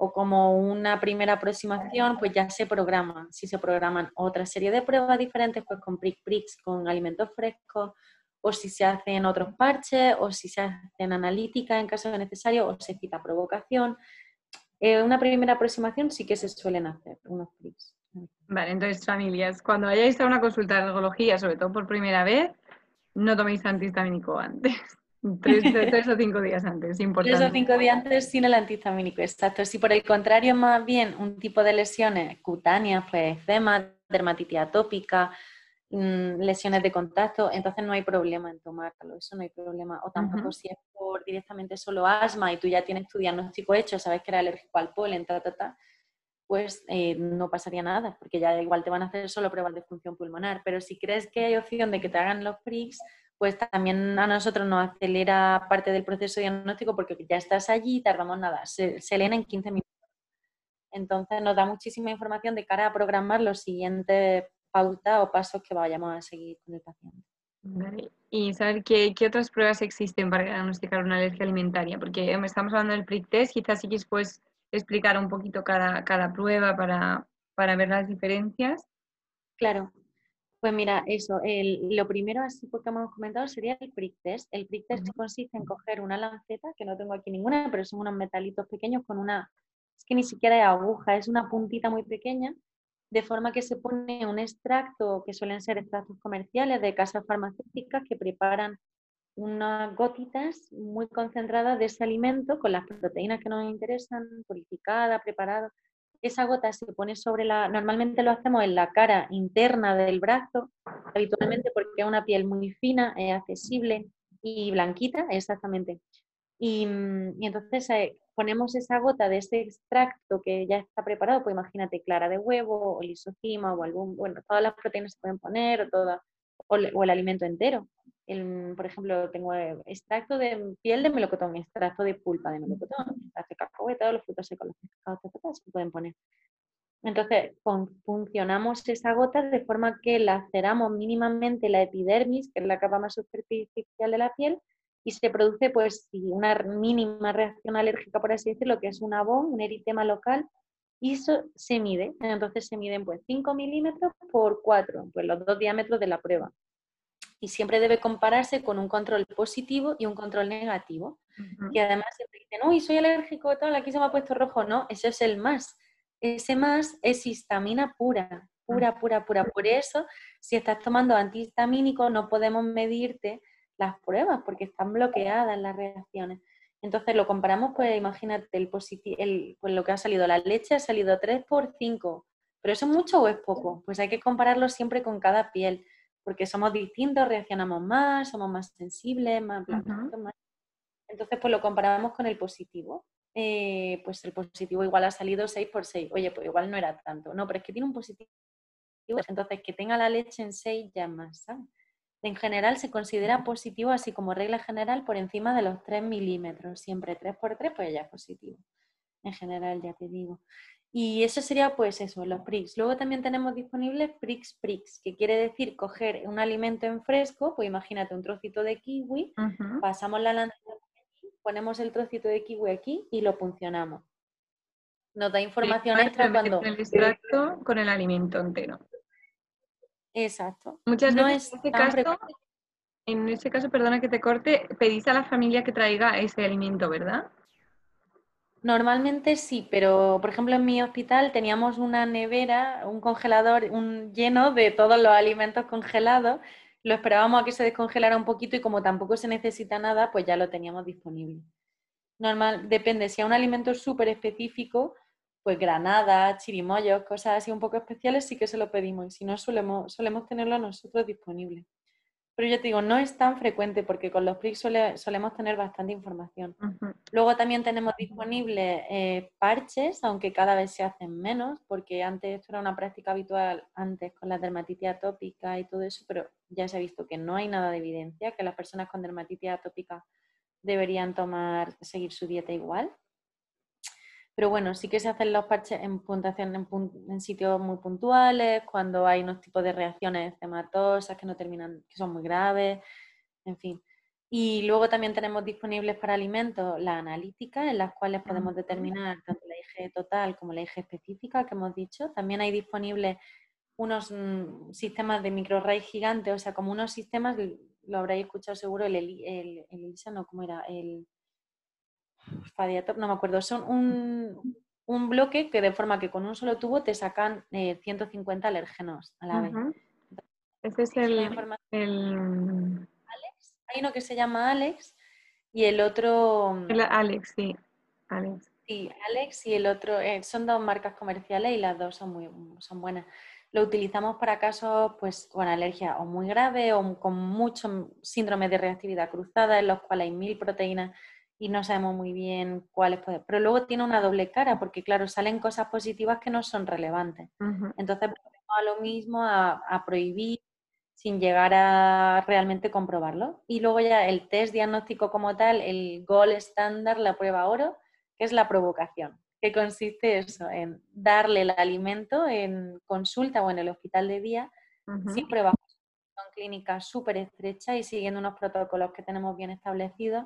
Speaker 2: o como una primera aproximación, pues ya se programan. Si se programan otra serie de pruebas diferentes, pues con prick pricks, con alimentos frescos, o si se hacen otros parches, o si se hacen analíticas en caso de necesario, o se cita provocación. Eh, una primera aproximación sí que se suelen hacer, unos pricks.
Speaker 3: Vale, entonces familias, cuando vayáis a una consulta de neurología, sobre todo por primera vez, no toméis antihistamínico antes. Tres, o cinco días antes, importante.
Speaker 2: Tres o cinco días antes sin el antihistamínico, exacto. Si por el contrario más bien un tipo de lesiones cutáneas, pues eczema, dermatitis atópica, mm, lesiones de contacto, entonces no hay problema en tomarlo, eso no hay problema. O tampoco si es por directamente solo asma y tú ya tienes tu diagnóstico hecho, sabes que era alérgico al polen, ta, ta, ta, pues eh, no pasaría nada, porque ya igual te van a hacer solo pruebas de función pulmonar. Pero si crees que hay opción de que te hagan los PRICS, pues también a nosotros nos acelera parte del proceso diagnóstico porque ya estás allí, tardamos nada, se, leen en 15 minutos. Entonces nos da muchísima información de cara a programar los siguientes pautas o pasos que vayamos a seguir con el paciente.
Speaker 3: Y saber qué, otras pruebas existen para diagnosticar una alergia alimentaria, porque estamos hablando del prick test, quizás sí que puedes explicar un poquito cada, cada prueba para, para ver las diferencias.
Speaker 2: Claro, pues mira, eso, lo primero así porque hemos comentado sería el prick test. El prick test consiste en coger una lanceta, que no tengo aquí ninguna, pero son unos metalitos pequeños con una, es que ni siquiera hay aguja, es una puntita muy pequeña, de forma que se pone un extracto, que suelen ser extractos comerciales de casas farmacéuticas que preparan unas gotitas muy concentradas de ese alimento con las proteínas que nos interesan, purificada, preparada esa gota se pone sobre la, normalmente lo hacemos en la cara interna del brazo, habitualmente porque es una piel muy fina, es accesible y blanquita, exactamente. Y, entonces eh, ponemos esa gota de ese extracto que ya está preparado, pues imagínate clara de huevo o lisocima o algún, bueno, todas las proteínas se pueden poner o, toda, o el alimento entero por ejemplo, tengo extracto de piel de melocotón, extracto de pulpa de melocotón, extracto de cacahuete, todos los frutos secos, los pescados, se pueden poner. Entonces, funcionamos esa gota de forma que laceramos mínimamente la epidermis, que es la capa más superficial de la piel, y se produce pues una mínima reacción alérgica, por así decirlo, que es un abón, un eritema local, y eso se mide. Entonces se miden pues 5 milímetros por 4, pues los dos diámetros de la prueba y siempre debe compararse con un control positivo y un control negativo. Y además siempre dicen, uy, soy alérgico, tal, aquí se me ha puesto rojo. No, ese es el más. Ese más es histamina pura, pura, pura, pura. Por eso, si estás tomando antihistamínico, no podemos medirte las pruebas porque están bloqueadas las reacciones. Entonces lo comparamos, pues imagínate el el, pues lo que ha salido, la leche ha salido 3 por 5, pero eso es mucho o es poco, pues hay que compararlo siempre con cada piel, porque somos distintos, reaccionamos más, somos más sensibles, más blancos, Entonces pues lo comparamos con el positivo. Eh, pues el positivo igual ha salido 6 por 6. Oye, pues igual no era tanto. No, pero es que tiene un positivo. Entonces que tenga la leche en 6 ya más, ¿sabes? En general se considera positivo, así como regla general, por encima de los 3 milímetros. Siempre 3 por 3, pues ya es positivo. En general, ya te digo. Y eso sería, pues eso, los PRIX. Luego también tenemos disponibles PRIX PRIX, que quiere decir coger un alimento en fresco, pues imagínate un trocito de kiwi, pasamos la lanceta, ponemos el trocito de kiwi aquí y lo puncionamos. Nos da información extra cuando...
Speaker 3: El extracto con el alimento entero.
Speaker 2: Exacto.
Speaker 3: Muchas veces en, ese caso, en ese caso, perdona que te corte, pedís a la familia que traiga ese alimento, ¿verdad?
Speaker 2: Normalmente sí, pero por ejemplo en mi hospital teníamos una nevera, un congelador un, lleno de todos los alimentos congelados. Lo esperábamos a que se descongelara un poquito y como tampoco se necesita nada, pues ya lo teníamos disponible. Normal, depende, si es un alimento súper específico, pues granadas, chirimoyos, cosas así un poco especiales, sí que se lo pedimos y si no solemos, solemos tenerlo nosotros disponible. Pero yo te digo, no es tan frecuente porque con los PRIX solemos tener bastante información. Luego también tenemos disponibles eh, parches, aunque cada vez se hacen menos, porque antes esto era una práctica habitual antes con la dermatitis atópica y todo eso, pero ya se ha visto que no hay nada de evidencia, que las personas con dermatitis atópica deberían tomar, seguir su dieta igual. Pero bueno, sí que se hacen los parches en puntuación en, sitios muy puntuales, cuando hay unos tipos de reacciones hematosas que no terminan, que son muy graves, en fin. Y luego también tenemos disponibles para alimentos las analíticas, en las cuales podemos determinar tanto la IG total como la IG específica que hemos dicho. También hay disponibles unos mm, sistemas de microarray gigantes, o sea, como unos sistemas, lo habréis escuchado seguro, el, el, el, no, ¿cómo era? El Fadiatop, no me acuerdo, son un, bloque que de forma que con un solo tubo te sacan 150 eh, alérgenos a la vez.
Speaker 3: Este es el,
Speaker 2: Alex. Hay uno que se llama Alex y el otro...
Speaker 3: Alex, sí. Alex.
Speaker 2: Sí, Alex y el otro, eh, son dos marcas comerciales y las dos son muy son buenas. Lo utilizamos para casos pues, con alergia o muy grave o con mucho síndrome de reactividad cruzada, en los cuales hay mil proteínas y no sabemos muy bien cuáles pueden. Pero luego tiene una doble cara, porque claro, salen cosas positivas que no son relevantes. Entonces, a lo mismo a, prohibir sin llegar a realmente comprobarlo. Y luego ya el test diagnóstico como tal, el gold estándar, la prueba oro, que es la provocación, que consiste eso, en darle el alimento en consulta o en el hospital de día, siempre bajo una clínica súper estrecha y siguiendo unos protocolos que tenemos bien establecidos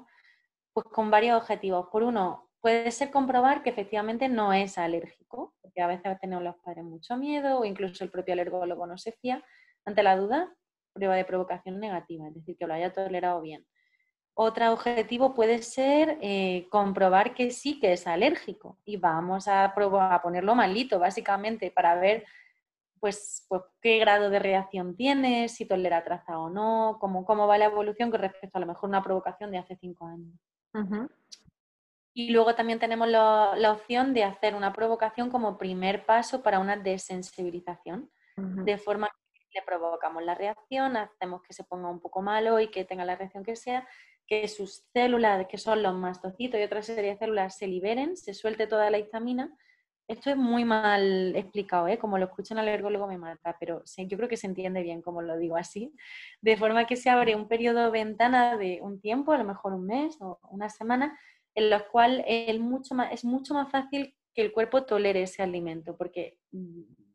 Speaker 2: pues con varios objetivos. Por uno, puede ser comprobar que efectivamente no es alérgico, porque a veces tenemos los padres mucho miedo o incluso el propio alergólogo no se fía. Ante la duda, prueba de provocación negativa, es decir, que lo haya tolerado bien. Otro objetivo puede ser eh, comprobar que sí que es alérgico y vamos a, a ponerlo malito, básicamente, para ver pues, pues, qué grado de reacción tiene, si tolera traza o no, cómo, cómo va la evolución con respecto a lo mejor una provocación de hace cinco años. Y luego también tenemos la opción de hacer una provocación como primer paso para una desensibilización, de forma que le provocamos la reacción, hacemos que se ponga un poco malo y que tenga la reacción que sea, que sus células, que son los mastocitos y otra serie de células, se liberen, se suelte toda la histamina. Esto es muy mal explicado, ¿eh? como lo escuchan al alergólogo me mata, pero yo creo que se entiende bien como lo digo así, de forma que se abre un periodo ventana de un tiempo, a lo mejor un mes o una semana, en los cual es mucho más, es mucho más fácil que el cuerpo tolere ese alimento, porque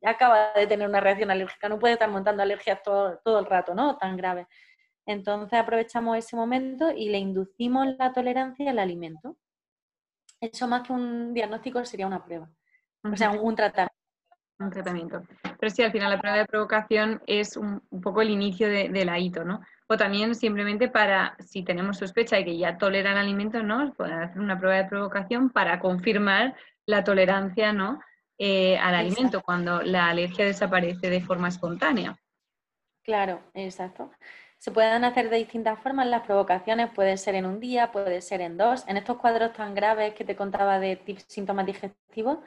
Speaker 2: ya acaba de tener una reacción alérgica, no puede estar montando alergias todo, todo el rato, ¿no? Tan grave. Entonces aprovechamos ese momento y le inducimos la tolerancia al alimento. Eso más que un diagnóstico sería una prueba. O sea, un, tratamiento.
Speaker 3: Un tratamiento. Pero sí, al final la prueba de provocación es un, poco el inicio de, la hito, ¿no? O también simplemente para, si tenemos sospecha de que ya toleran el alimento, ¿no? Pueden hacer una prueba de provocación para confirmar la tolerancia, ¿no? Eh, al alimento cuando la alergia desaparece de forma espontánea.
Speaker 2: Claro, exacto. Se pueden hacer de distintas formas las provocaciones, puede ser en un día, puede ser en dos. En estos cuadros tan graves que te contaba de síntomas digestivos,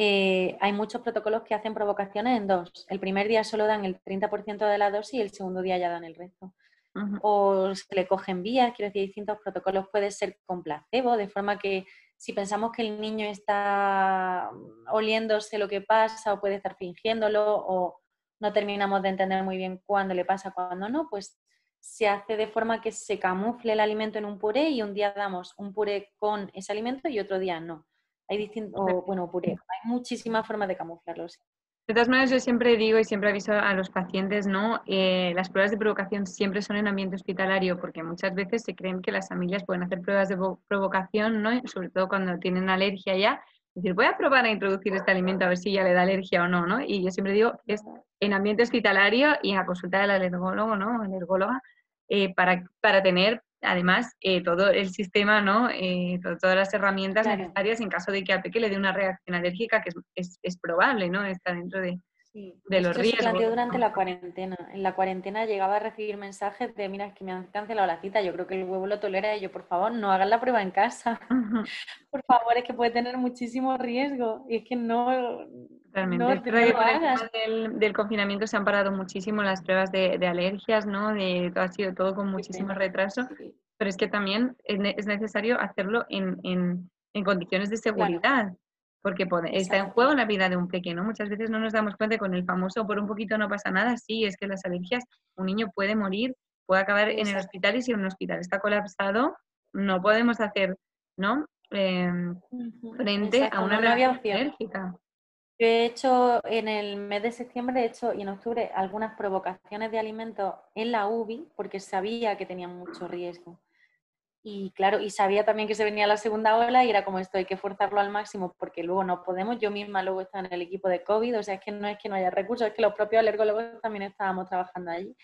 Speaker 2: eh, hay muchos protocolos que hacen provocaciones en dos. El primer día solo dan el 30% de la dosis y el segundo día ya dan el resto. O se le cogen vías, quiero decir, distintos protocolos. Puede ser con placebo, de forma que si pensamos que el niño está oliéndose lo que pasa o puede estar fingiéndolo o no terminamos de entender muy bien cuándo le pasa, cuándo no, pues se hace de forma que se camufle el alimento en un puré y un día damos un puré con ese alimento y otro día no. Hay distintos, bueno, puré, hay muchísimas formas de camuflarlo.
Speaker 3: De todas maneras, yo siempre digo y siempre aviso a los pacientes, ¿no? Eh, las pruebas de provocación siempre son en ambiente hospitalario, porque muchas veces se creen que las familias pueden hacer pruebas de provocación, ¿no? Sobre todo cuando tienen alergia ya. Es decir, voy a probar a introducir este alimento a ver si ya le da alergia o no, ¿no? Y yo siempre digo, es en ambiente hospitalario y en la consulta del alergólogo, ¿no? Alergóloga, eh, para, para tener además eh, todo el sistema, ¿no? Eh, todas las herramientas necesarias en caso de que a Peque le dé una reacción alérgica, que es, es, probable, ¿no? Está dentro de, de los riesgos. Se
Speaker 2: planteó durante la cuarentena. En la cuarentena llegaba a recibir mensajes de, mira, es que me han cancelado la cita, yo creo que el huevo lo tolera y yo, por favor, no hagan la prueba en casa. por favor, es que puede tener muchísimo riesgo y es que no...
Speaker 3: Realmente, del, del, confinamiento se han parado muchísimo las pruebas de, de alergias, ¿no? De, ha sido todo con muchísimo retraso, pero es que también es, necesario hacerlo en, en, en condiciones de seguridad porque está en juego la vida de un pequeño. Muchas veces no nos damos cuenta con el famoso por un poquito no pasa nada. Sí, es que las alergias, un niño puede morir, puede acabar en el hospital y si un hospital está colapsado, no podemos hacer, ¿no? Em, frente a una reacción alérgica.
Speaker 2: Yo he hecho en el mes de septiembre, he hecho y en octubre algunas provocaciones de alimentos en la UBI porque sabía que tenían mucho riesgo. Y claro, y sabía también que se venía la segunda ola y era como esto, hay que forzarlo al máximo porque luego no podemos. Yo misma luego estaba en el equipo de COVID, o sea, es que no es que no haya recursos, es que los propios alergólogos también estábamos trabajando allí.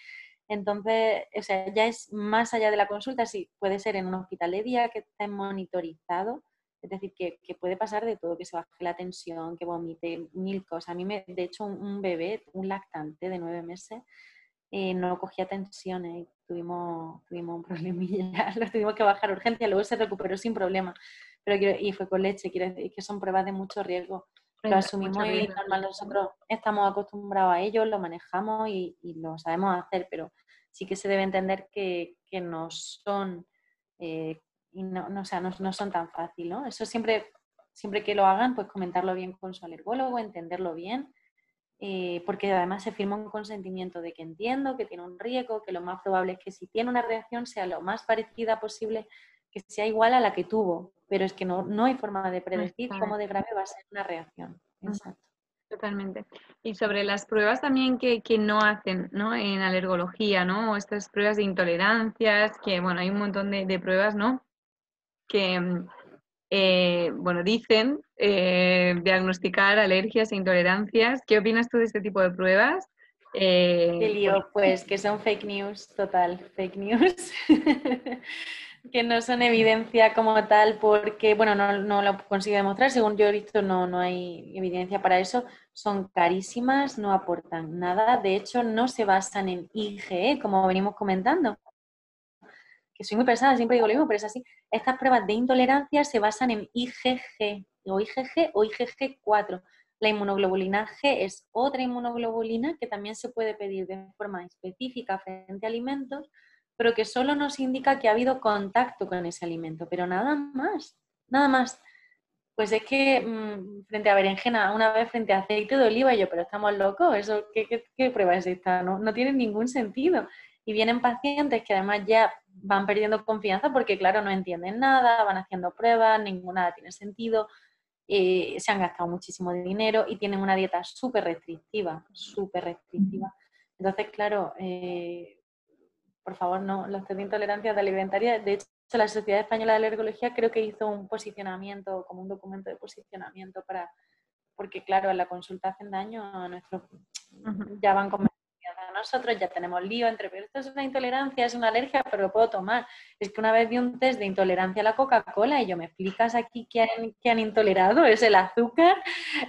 Speaker 2: Entonces, o sea, ya es más allá de la consulta, sí, puede ser en un hospital de día que esté monitorizado, es decir, que, que, puede pasar de todo, que se baje la tensión, que vomite, mil cosas. A mí, me, de hecho, un, bebé, un lactante de nueve meses, eh, no cogía tensiones tuvimos, tuvimos un problemilla, lo tuvimos que bajar urgencia, luego se recuperó sin problema, pero y fue con leche, quiero decir que son pruebas de mucho riesgo. Lo asumimos y normal, nosotros estamos acostumbrados a ello, lo manejamos y, lo sabemos hacer, pero sí que se debe entender que, que no son eh, y no, no, o sea, no, no, son tan fácil, ¿no? Eso siempre, siempre que lo hagan, pues comentarlo bien con su alergólogo, entenderlo bien eh, porque además se firma un consentimiento de que entiendo que tiene un riesgo, que lo más probable es que si tiene una reacción sea lo más parecida posible, que sea igual a la que tuvo, pero es que no, no hay forma de predecir cómo de grave va a ser una reacción. Exacto.
Speaker 3: Totalmente. Y sobre las pruebas también que, que, no hacen ¿no? en alergología, ¿no? Estas pruebas de intolerancias, que bueno, hay un montón de, de pruebas, ¿no? Que, mm, eh, bueno, dicen eh, diagnosticar alergias e intolerancias. ¿Qué opinas tú de este tipo de pruebas?
Speaker 2: Eh, Qué lío, pues que son fake news, total, fake news. que no son evidencia como tal porque, bueno, no, no, lo consigo demostrar, según yo he visto no, no hay evidencia para eso, son carísimas, no aportan nada, de hecho no se basan en IgE, como venimos comentando, que soy muy pesada, siempre digo lo mismo, pero es así. Estas pruebas de intolerancia se basan en IgG, o IgG o IgG4. La inmunoglobulina G es otra inmunoglobulina que también se puede pedir de forma específica frente a alimentos, pero que solo nos indica que ha habido contacto con ese alimento, pero nada más, nada más. Pues es que mm, frente a berenjena, una vez frente a aceite de oliva, y yo, pero estamos locos, ¿eso, qué, prueba es esta? No, no tiene ningún sentido. Y vienen pacientes que además ya van perdiendo confianza porque, claro, no entienden nada, van haciendo pruebas, ninguna tiene sentido, eh, se han gastado muchísimo dinero y tienen una dieta súper restrictiva, súper restrictiva. Entonces, claro, eh, por favor, no, los test de intolerancia de alimentaria, de hecho, la Sociedad Española de Alergología creo que hizo un posicionamiento, como un documento de posicionamiento para, porque claro, en la consulta hacen daño a nuestros, ya van con nosotros ya tenemos lío entre, pero esto es una intolerancia, es una alergia, pero lo puedo tomar. Es que una vez vi un test de intolerancia a la Coca-Cola y yo, ¿me explicas aquí qué han, han intolerado? ¿Es el azúcar?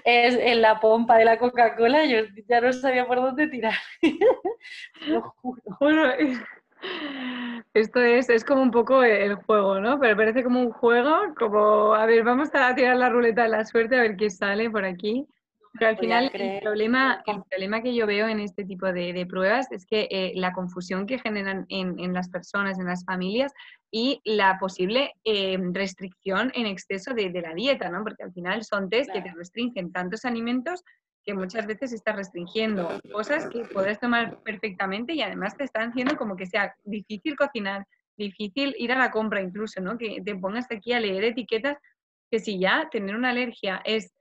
Speaker 2: ¿Es en la pompa de la Coca-Cola? Yo ya no sabía por dónde tirar.
Speaker 3: Esto es, es como un poco el juego, ¿no? Pero parece como un juego, como, a ver, vamos a tirar la ruleta de la suerte a ver qué sale por aquí. Pero al final el problema, el problema que yo veo en este tipo de, pruebas es que eh, la confusión que generan en, las personas, en las familias y la posible eh, restricción en exceso de, la dieta, ¿no? Porque al final son test que te restringen tantos alimentos que muchas veces estás restringiendo cosas que puedes tomar perfectamente y además te están haciendo como que sea difícil cocinar, difícil ir a la compra incluso, ¿no? Que te pongas aquí a leer etiquetas que si ya tener una alergia es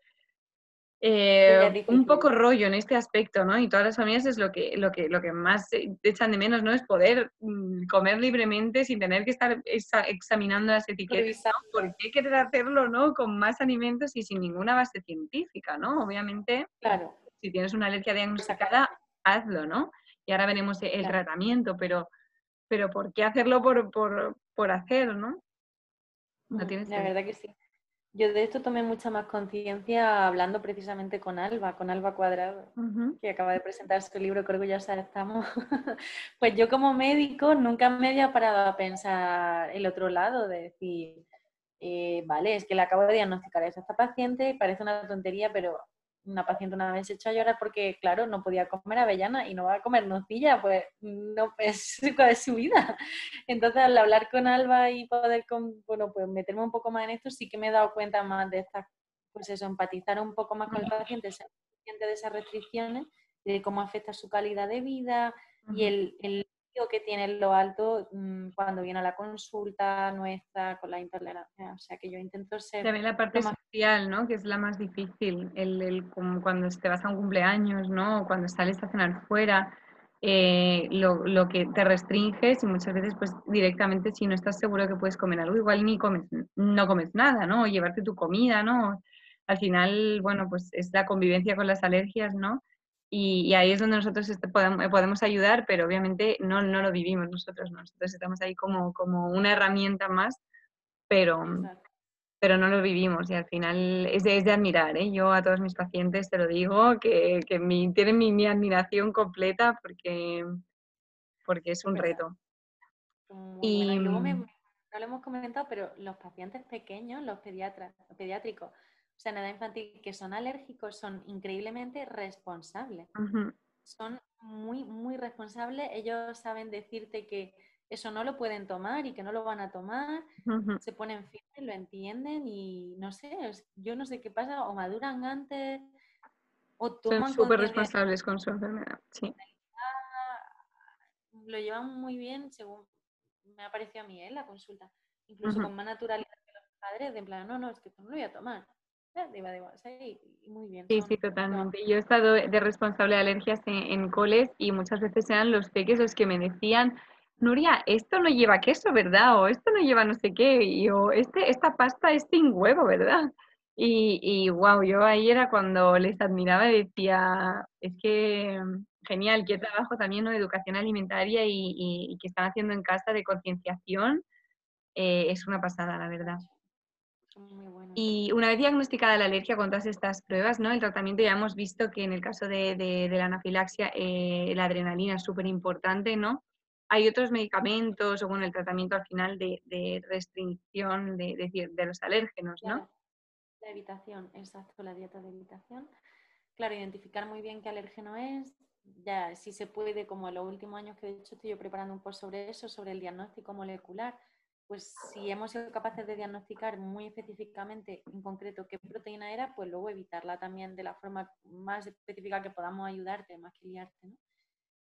Speaker 3: eh, un poco rollo en este aspecto, ¿no? Y todas las familias es lo que, lo que, lo que más echan de menos, ¿no? Es poder mm, comer libremente sin tener que estar examinando las etiquetas. ¿Por qué querer hacerlo, ¿no? Con más alimentos y sin ninguna base científica, ¿no? Obviamente,
Speaker 2: claro.
Speaker 3: si tienes una alergia diagnosticada, hazlo, ¿no? Y ahora veremos el tratamiento, pero, pero ¿por qué hacerlo por, por, por hacer, ¿no?
Speaker 2: No tienes La verdad que sí. Yo de esto tomé mucha más conciencia hablando precisamente con Alba, con Alba Cuadrado, que acaba de presentar su libro, que orgullosa estamos. pues yo como médico nunca me había parado a pensar el otro lado, de decir, eh, vale, es que le acabo de diagnosticar a esta paciente, parece una tontería, pero una paciente una vez se echó a llorar porque, claro, no podía comer avellana y no va a comer nocilla, pues no es, es su vida. Entonces, al hablar con Alba y poder, bueno, pues meterme un poco más en esto, sí que me he dado cuenta más de estas, pues eso, empatizar un poco más con el paciente, ser consciente de esas restricciones, de cómo afecta su calidad de vida y el, el que tiene lo alto mm, cuando viene a la consulta nuestra con la intolerancia. O sea que yo intento ser...
Speaker 3: También la parte social, ¿no? Que es la más difícil, el, el, cuando te vas a un cumpleaños, ¿no? O cuando sales a cenar fuera, eh, lo, lo, que te restringes y muchas veces pues directamente si no estás seguro que puedes comer algo, igual ni comes, no comes nada, ¿no? O llevarte tu comida, ¿no? Al final, bueno, pues es la convivencia con las alergias, ¿no? Y, ahí es donde nosotros este, podemos, podemos, ayudar, pero obviamente no, no lo vivimos nosotros, nosotros estamos ahí como, como una herramienta más, pero, pero no lo vivimos y al final es de, es de admirar. ¿eh? Yo a todos mis pacientes te lo digo, que, que mi, tienen mi, mi, admiración completa porque, porque es un reto.
Speaker 2: y luego me, no lo hemos comentado, pero los pacientes pequeños, los pediatras, los pediátricos, sea, en edad infantil, que son alérgicos, son increíblemente responsables. Son muy, muy responsables. Ellos saben decirte que eso no lo pueden tomar y que no lo van a tomar. Se ponen firmes, lo entienden y no sé, yo no sé qué pasa, o maduran antes, o toman
Speaker 3: Son súper responsables con su enfermedad, sí.
Speaker 2: Lo llevan muy bien, según me ha parecido a mí en ¿eh? la consulta. Incluso con más naturalidad que los padres, de en plan, no, no, es que no lo voy a tomar. Sí, muy bien.
Speaker 3: Sí, sí, totalmente. Yo he estado de responsable de alergias en, coles y muchas veces eran los peques los que me decían, Nuria, esto no lleva queso, ¿verdad? O esto no lleva no sé qué, y, o este, esta pasta es sin huevo, ¿verdad? Y, y wow, yo ahí era cuando les admiraba y decía, es que genial, qué trabajo también de educación alimentaria y, que están haciendo en casa de concienciación. Eh, es una pasada, la verdad. Y una vez diagnosticada la alergia con todas estas pruebas, ¿no? El tratamiento ya hemos visto que en el caso de, la anafilaxia eh, la adrenalina es súper importante, ¿no? Hay otros medicamentos o bueno, el tratamiento al final de, restricción de, los alérgenos, ¿no?
Speaker 2: La evitación, exacto, la dieta de evitación. Claro, identificar muy bien qué alérgeno es, ya si se puede, como en los últimos años que de hecho estoy yo preparando un post sobre eso, sobre el diagnóstico molecular, pues si hemos sido capaces de diagnosticar muy específicamente en concreto qué proteína era, pues luego evitarla también de la forma más específica que podamos ayudarte, más que liarte.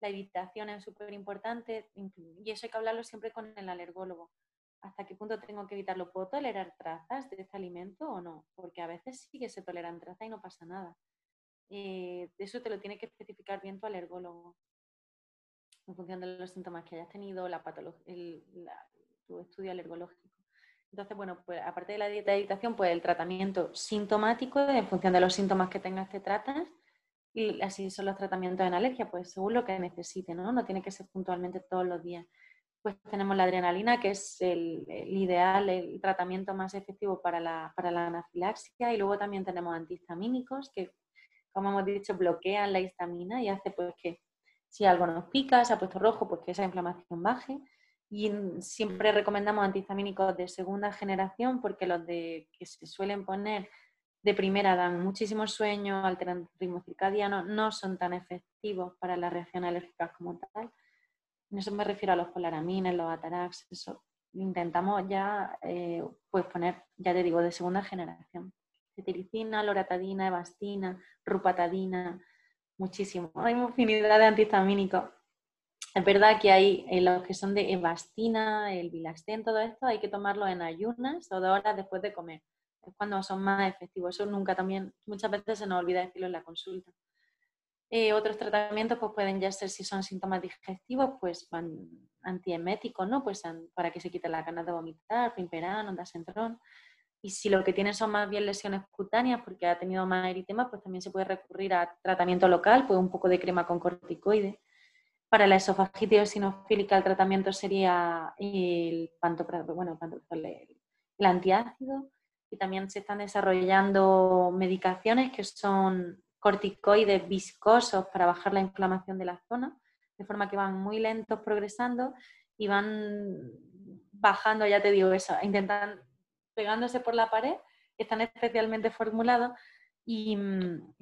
Speaker 2: La evitación es súper importante y eso hay que hablarlo siempre con el alergólogo. ¿Hasta qué punto tengo que evitarlo? ¿Puedo tolerar trazas de este alimento o no? Porque a veces sí que se toleran trazas y no pasa nada. Eh, eso te lo tiene que especificar bien tu alergólogo en función de los síntomas que hayas tenido, la patología, tu estudio alergológico. Entonces, bueno, pues aparte de la dieta de habitación, pues el tratamiento sintomático, en función de los síntomas que tengas, te tratas. Y así son los tratamientos en alergia, pues según lo que necesite, ¿no? No tiene que ser puntualmente todos los días. Pues tenemos la adrenalina, que es el, ideal, el tratamiento más efectivo para la, para la anafilaxia. Y luego también tenemos antihistamínicos, que, como hemos dicho, bloquean la histamina y hace pues que Si algo nos pica, se ha puesto rojo, pues que esa inflamación baje. Y siempre recomendamos antihistamínicos de segunda generación porque los de que se suelen poner de primera dan muchísimo sueño, alteran el ritmo circadiano, no son tan efectivos para la reacción alérgica como tal. En eso me refiero a los polaramines, los atarax, eso intentamos ya eh, pues poner, ya te digo, de segunda generación. Cetiricina, loratadina, evastina, rupatadina, muchísimo. Hay infinidad de antihistamínicos. Es verdad que hay eh, los que son de evastina, el bilaxten, todo esto, hay que tomarlo en ayunas o dos horas después de comer. Es cuando son más efectivos. Eso nunca también, muchas veces se nos olvida decirlo en la consulta. Eh, otros tratamientos pues pueden ya ser, si son síntomas digestivos, pues antieméticos, ¿no? Pues para que se quite la ganas de vomitar, pimperán, ondasentrón. Y si lo que tiene son más bien lesiones cutáneas porque ha tenido más eritema, pues también se puede recurrir a tratamiento local, pues un poco de crema con corticoide. Para la esofagitis eosinofílica el tratamiento sería el bueno, el antiácido. Y también se están desarrollando medicaciones que son corticoides viscosos para bajar la inflamación de la zona, de forma que van muy lentos progresando y van bajando, ya te digo eso, intentan pegándose por la pared, están especialmente formulados y,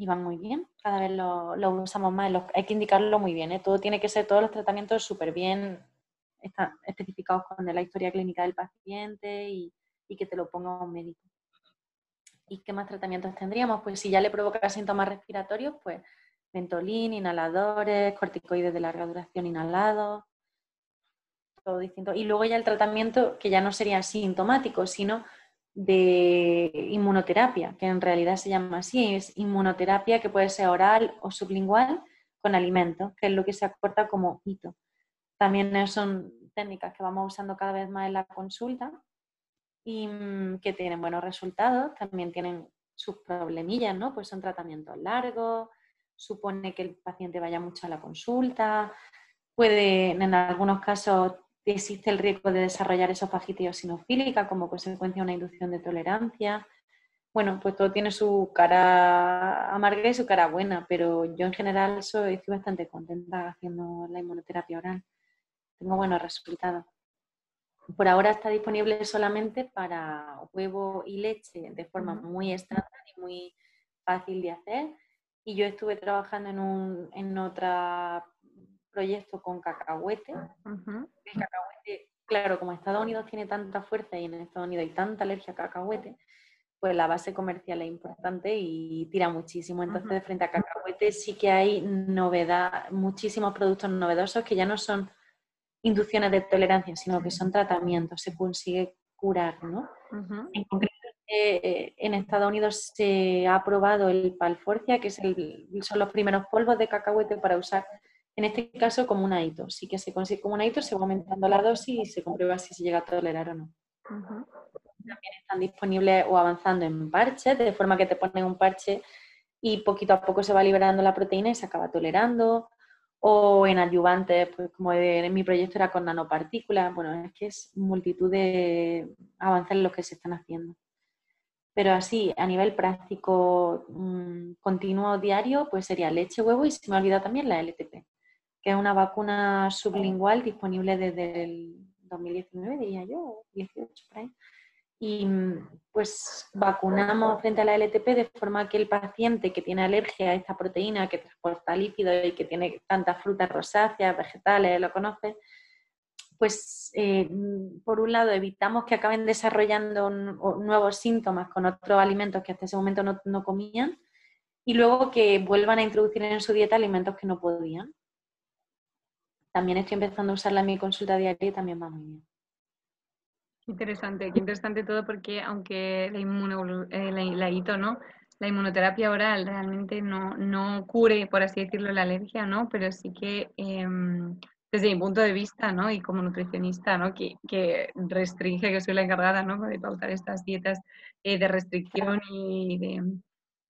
Speaker 2: van muy bien. Cada vez lo, usamos más, hay que indicarlo muy bien, ¿eh? todo tiene que ser, todos los tratamientos súper bien están especificados con la historia clínica del paciente y, y que te lo ponga un médico. ¿Y qué más tratamientos tendríamos? Pues si ya le provoca síntomas respiratorios, pues mentolín, inhaladores, corticoides de larga duración inhalados, todo distinto. Y luego ya el tratamiento que ya no sería sintomático, sino de inmunoterapia, que en realidad se llama así, es inmunoterapia que puede ser oral o sublingual con alimentos, que es lo que se acorta como hito. También son técnicas que vamos usando cada vez más en la consulta y mm, que tienen buenos resultados, también tienen sus problemillas, ¿no? Pues son tratamientos largos, supone que el paciente vaya mucho a la consulta, puede, en algunos casos existe el riesgo de desarrollar esofagitis eosinofílica como consecuencia de una inducción de tolerancia. Bueno, pues todo tiene su cara amarga y su cara buena, pero yo en general soy, estoy bastante contenta haciendo la inmunoterapia oral. Tengo buenos resultados. Por ahora está disponible solamente para huevo y leche de forma muy estándar y muy fácil de hacer. Y yo estuve trabajando en, un, en otro proyecto con cacahuete. El cacahuete, claro, como Estados Unidos tiene tanta fuerza y en Estados Unidos hay tanta alergia a cacahuete, pues la base comercial es importante y tira muchísimo. Entonces, frente a cacahuete sí que hay novedad, muchísimos productos novedosos que ya no son inducciones de tolerancia, sino que son tratamientos, se consigue curar, ¿no? En concreto, eh, en Estados Unidos se ha aprobado el Palforcia, que es el, son los primeros polvos de cacahuete para usar, en este caso como un hito. Sí que se consigue como un hito, se va aumentando la dosis y se comprueba si se llega a tolerar o no. También están disponibles o avanzando en parches, de forma que te ponen un parche y poquito a poco se va liberando la proteína y se acaba tolerando o en adyuvantes, pues como en mi proyecto era con nanopartículas, bueno, es que es multitud de avances en los que se están haciendo. Pero así, a nivel práctico mm, continuo diario, pues sería leche, huevo y se me olvida también la LTP, que es una vacuna sublingual disponible desde el 2019, diría yo, 18 por ahí y pues vacunamos frente a la LTP de forma que el paciente que tiene alergia a esta proteína que transporta líquidos y que tiene tantas frutas rosáceas, vegetales, lo conoce, pues eh, por un lado evitamos que acaben desarrollando nuevos síntomas con otros alimentos que hasta ese momento no comían y luego que vuelvan a introducir en su dieta alimentos que no podían. También estoy empezando a usarla en mi consulta diaria y también va muy bien.
Speaker 3: Interesante, qué interesante todo porque aunque la, inmuno, eh, la, ¿no? la inmunoterapia oral realmente no, no cure, por así decirlo, la alergia, ¿no? Pero sí que em, desde mi punto de vista, ¿no? Y como nutricionista, ¿no? Que, que restringe, que soy la encargada, ¿no? De pautar estas dietas eh, de restricción y de,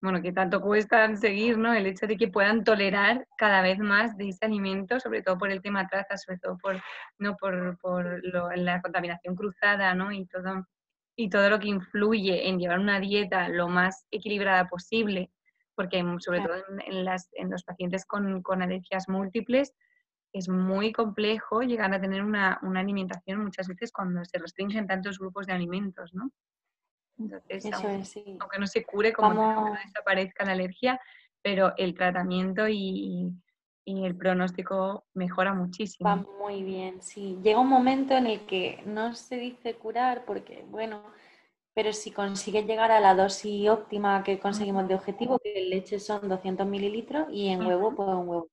Speaker 3: bueno, que tanto cuestan seguir, ¿no? El hecho de que puedan tolerar cada vez más de ese alimento, sobre todo por el tema traza, sobre todo por, ¿no? por, por la contaminación cruzada, ¿no? Y todo, y todo lo que influye en llevar una dieta lo más equilibrada posible, porque sobre todo en, las, en los pacientes con, con, alergias múltiples, es muy complejo llegar a tener una, alimentación muchas veces cuando se restringen tantos grupos de alimentos, ¿no? Entonces, aunque, no se cure, como no desaparezca la alergia, pero el tratamiento y, el pronóstico mejora muchísimo.
Speaker 2: Va muy bien, sí. Llega un momento en el que no se dice curar porque, bueno, pero si consigues llegar a la dosis óptima que conseguimos de objetivo, que en leche son 200 mililitros y en huevo, pues un huevo.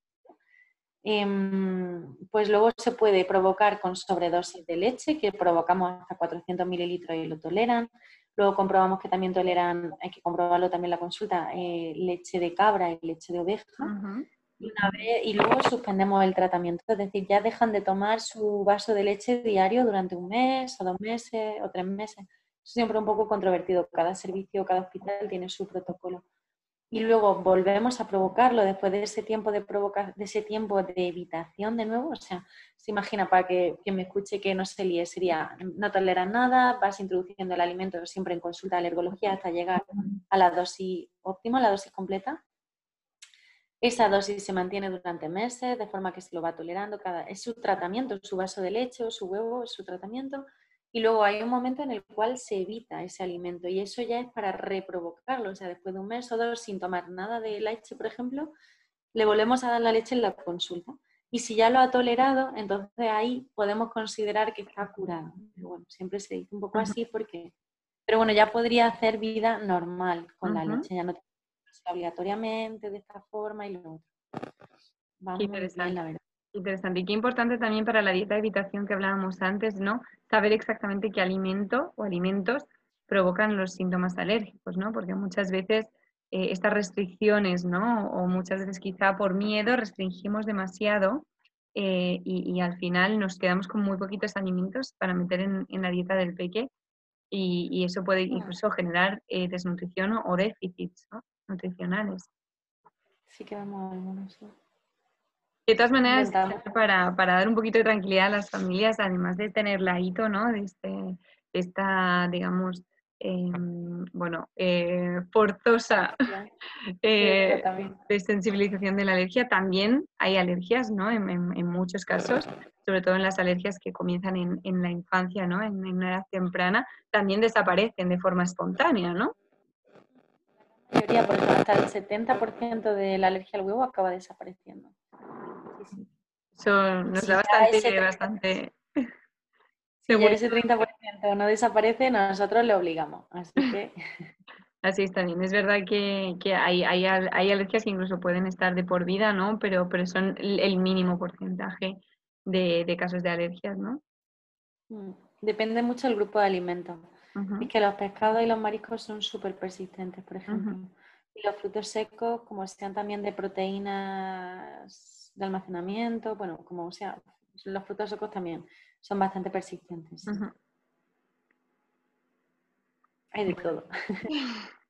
Speaker 2: Em, pues luego se puede provocar con sobredosis de leche, que provocamos hasta 400 mililitros y lo toleran. Luego comprobamos que también toleran, hay que comprobarlo también la consulta, eh, leche de cabra y leche de oveja. y, luego suspendemos el tratamiento, es decir, ya dejan de tomar su vaso de leche diario durante un mes o dos meses o tres meses. siempre un poco controvertido. Cada servicio, cada hospital tiene su protocolo. Y luego volvemos a provocarlo después de ese tiempo de, provoca ese tiempo de evitación de nuevo. O sea, se imagina para que, que me escuche que no se líe, sería no toleras nada, vas introduciendo el alimento siempre en consulta de alergología hasta llegar a la dosis óptima, la dosis completa. Esa dosis se mantiene durante meses, de forma que se lo va tolerando. Cada, es su tratamiento, su vaso de leche su huevo, su tratamiento. Y luego hay un momento en el cual se evita ese alimento y eso ya es para reprovocarlo. O sea, después de un mes o dos sin tomar nada de leche, por ejemplo, le volvemos a dar la leche en la consulta. Y si ya lo ha tolerado, entonces ahí podemos considerar que está curado. Pero bueno, siempre se dice un poco así porque... Pero bueno, ya podría hacer vida normal con la leche, ya no obligatoriamente de esta forma y lo otro.
Speaker 3: Bien, la verdad. Interesante. Y qué importante también para la dieta de evitación que hablábamos antes, ¿no? Saber exactamente qué alimento o alimentos provocan los síntomas alérgicos, ¿no? Porque muchas veces eh, estas restricciones, ¿no? O muchas veces quizá por miedo restringimos demasiado eh, y, al final nos quedamos con muy poquitos alimentos para meter en, la dieta del peque y, eso puede incluso generar eh, desnutrición o, déficits nutricionales.
Speaker 2: Sí que vemos algunos.
Speaker 3: De todas maneras, para, para, dar un poquito de tranquilidad a las familias, además de tener la hito, ¿no? De, este, esta, digamos, em, bueno, eh, forzosa eh, de sensibilización de la alergia, también hay alergias, ¿no? En, en, muchos casos, sobre todo en las alergias que comienzan en, en la infancia, ¿no? En, una edad temprana, también desaparecen de forma espontánea, ¿no?
Speaker 2: La mayoría, por ejemplo, hasta el 70% de la alergia al huevo acaba desapareciendo.
Speaker 3: Eso nos da bastante, bastante...
Speaker 2: Si ese 30% no desaparece, nosotros le obligamos. Así que...
Speaker 3: Así está bien. Es verdad que, hay, hay, alergias que incluso pueden estar de por vida, ¿no? Pero, pero son el mínimo porcentaje de, casos de alergias, ¿no?
Speaker 2: Mm, depende mucho del grupo de alimentos. Es que los pescados y los mariscos son súper persistentes, por ejemplo. Y los frutos secos, como sean también de proteínas de almacenamiento, bueno, como sea, los frutos secos también son bastante persistentes. Hay de todo.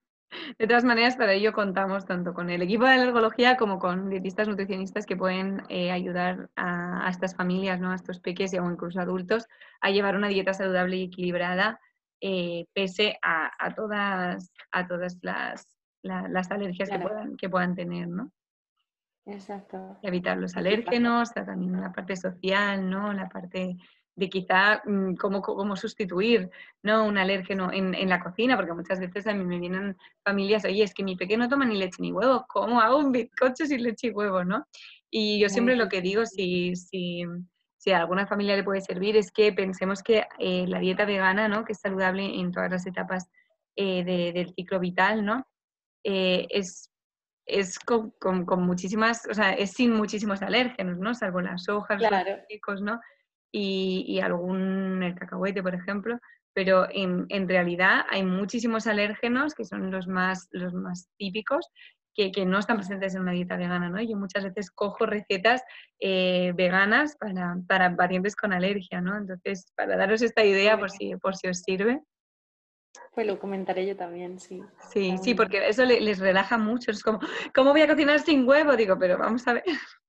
Speaker 3: De todas maneras, para ello contamos tanto con el equipo de alergología como con dietistas nutricionistas que pueden eh, ayudar a, estas familias, ¿no? a estos peques o incluso adultos, a llevar una dieta saludable y equilibrada eh, pese a, todas, a todas las, las alergias que, puedan, que puedan tener. ¿no?
Speaker 2: Exacto.
Speaker 3: Evitar los alérgenos, también la parte social, ¿no? La parte de quizá mm, cómo, cómo sustituir ¿no? un alérgeno en, en, la cocina, porque muchas veces a mí me vienen familias, oye, es que mi pequeño no toma ni leche ni huevo, ¿cómo hago un bizcocho sin leche y huevo? ¿no? Y yo siempre lo que digo, si, si, si, a alguna familia le puede servir, es que pensemos que eh, la dieta vegana, ¿no? que es saludable en todas las etapas eh, del ciclo vital, ¿no? Eh, es es con, muchísimas, o sea, es sin muchísimos alérgenos, ¿no? Salvo las hojas, los chicos, ¿no? Y, algún, el cacahuete, por ejemplo, pero en, realidad hay muchísimos alérgenos que son los más, los más típicos que, no están presentes en una dieta vegana, ¿no? Yo muchas veces cojo recetas eh, veganas para, para, pacientes con alergia, ¿no? Entonces, para daros esta idea por si, por si os sirve.
Speaker 2: Pues lo comentaré yo también, sí.
Speaker 3: Sí, sí, porque eso les relaja mucho. Es como, ¿cómo voy a cocinar sin huevo? Digo, pero vamos a ver.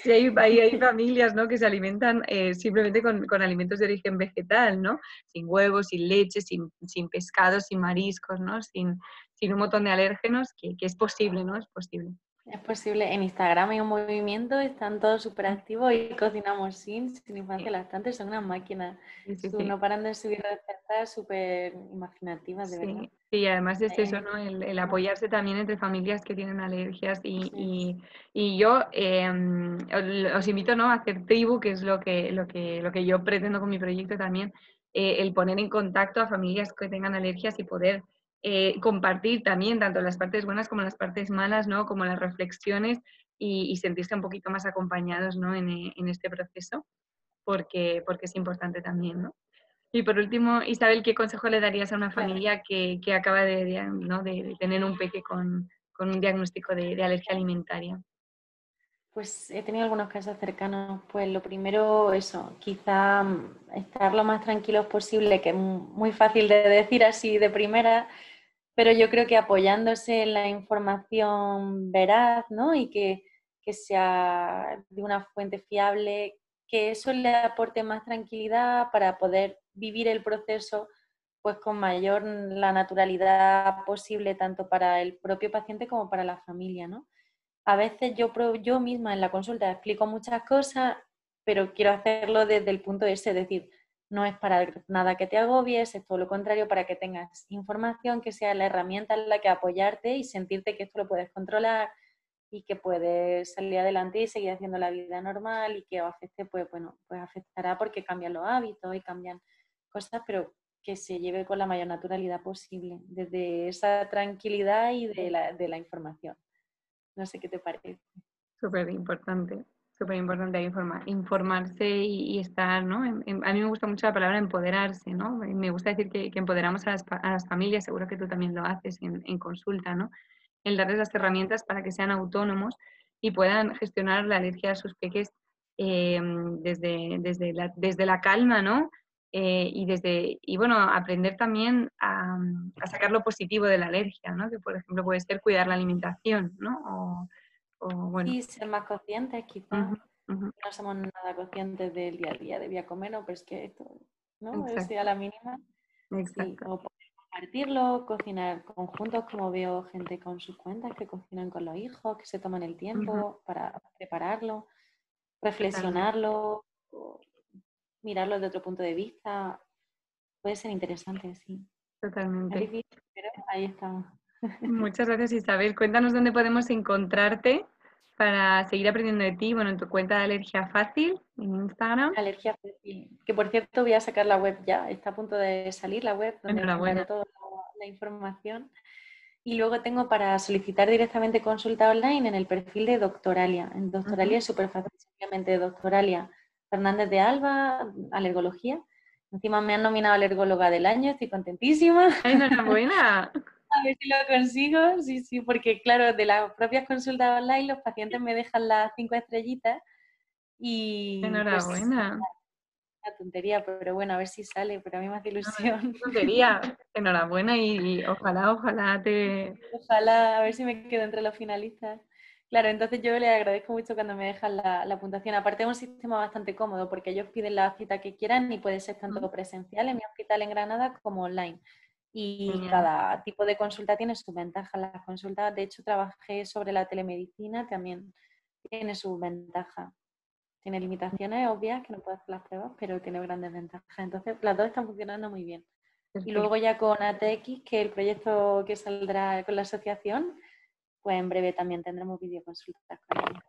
Speaker 3: Si hay, hay, familias ¿no? que se alimentan eh, simplemente con, alimentos de origen vegetal, ¿no? Sin huevos, sin leche, sin, sin pescado, sin mariscos, ¿no? Sin, sin un montón de alérgenos, que, que, es posible, ¿no? Es posible.
Speaker 2: Es posible. En Instagram hay un movimiento, están todos súper activos y cocinamos sin, sin infancia lactante, son unas máquinas. No paran de subir recetas súper imaginativas, de verdad.
Speaker 3: Sí, además es eso, ¿no? El, apoyarse también entre familias que tienen alergias y, yo em, os invito ¿no? a hacer tribu, que es lo que, lo, que, lo que yo pretendo con mi proyecto también, eh, el poner en contacto a familias que tengan alergias y poder eh, compartir también tanto las partes buenas como las partes malas, ¿no? Como las reflexiones y, sentirse un poquito más acompañados, ¿no? En, en, este proceso, porque, porque es importante también, ¿no? Y por último, Isabel, ¿qué consejo le darías a una familia que, que acaba de, ¿no? de, tener un peque con, con un diagnóstico de, de alergia alimentaria?
Speaker 2: Pues he tenido algunos casos cercanos. Pues lo primero, eso, quizá mm, estar lo más tranquilos posible, que es muy fácil de decir así de primera, pero yo creo que apoyándose en la información veraz, ¿no? Y que, sea de una fuente fiable, que eso le aporte más tranquilidad para poder vivir el proceso pues con mayor la naturalidad posible tanto para el propio paciente como para la familia, ¿no? A veces yo, yo misma en la consulta explico muchas cosas, pero quiero hacerlo desde el punto ese, es decir, no es para nada que te agobies, es todo lo contrario, para que tengas información que sea la herramienta en la que apoyarte y sentirte que esto lo puedes controlar y que puedes salir adelante y seguir haciendo la vida normal y que afecte, pues bueno, pues afectará porque cambian los hábitos y cambian cosas, pero que se lleve con la mayor naturalidad posible, desde esa tranquilidad y de la, de la información. No sé qué te parece.
Speaker 3: Súper importante súper importante informarse y, estar, ¿no? a mí me gusta mucho la palabra empoderarse, ¿no? Me gusta decir que, empoderamos a las, familias, seguro que tú también lo haces en, consulta, ¿no? El darles las herramientas para que sean autónomos y puedan gestionar la alergia a sus peques eh, desde, desde, la, desde la calma, ¿no? Eh, y desde y bueno aprender también a, sacar lo positivo de la alergia no que por ejemplo puede ser cuidar la alimentación no
Speaker 2: y ser más conscientes, quizás. No somos nada conscientes del día a día, debía comer, no, pero es que esto, ¿no? Es a la mínima.
Speaker 3: Exacto.
Speaker 2: o compartirlo, cocinar conjuntos, como veo gente con sus cuentas que cocinan con los hijos, que se toman el tiempo para prepararlo, reflexionarlo, mirarlo de otro punto de vista. Puede ser interesante, sí.
Speaker 3: Totalmente.
Speaker 2: pero ahí estamos.
Speaker 3: Muchas gracias Isabel. Cuéntanos dónde podemos encontrarte para seguir aprendiendo de ti. Bueno, en tu cuenta de Alergia Fácil en Instagram.
Speaker 2: Alergia Fácil. Que por cierto voy a sacar la web ya. Está a punto de salir la web donde
Speaker 3: Enhorabuena.
Speaker 2: toda la información. Y luego tengo para solicitar directamente consulta online en el perfil de Doctoralia. En Doctoralia es súper fácil, simplemente Doctoralia Fernández de Alba, alergología. Encima me han nominado alergóloga del año, estoy contentísima.
Speaker 3: enhorabuena.
Speaker 2: A ver si lo consigo, sí, sí, porque claro, de las propias consultas online los pacientes me dejan las cinco estrellitas y...
Speaker 3: Pues, Enhorabuena.
Speaker 2: una tontería, pero bueno, a ver si sale, pero a mí me hace ilusión.
Speaker 3: tontería, enhorabuena y, ojalá, ojalá te...
Speaker 2: Ojalá, a ver si me quedo entre los finalistas. Claro, entonces yo le agradezco mucho cuando me dejan la, puntuación. Aparte es un sistema bastante cómodo porque ellos piden la cita que quieran y puede ser tanto presencial en mi hospital en Granada como online y cada tipo de consulta tiene su ventaja. La consulta, de hecho, trabajé sobre la telemedicina, también tiene su ventaja. Tiene limitaciones obvias, que no puede hacer las pruebas, pero tiene grandes ventajas. Entonces, las dos están funcionando muy bien. Y luego ya con ATX, que el proyecto que saldrá con la asociación, pues en breve también tendremos videoconsultas con ella.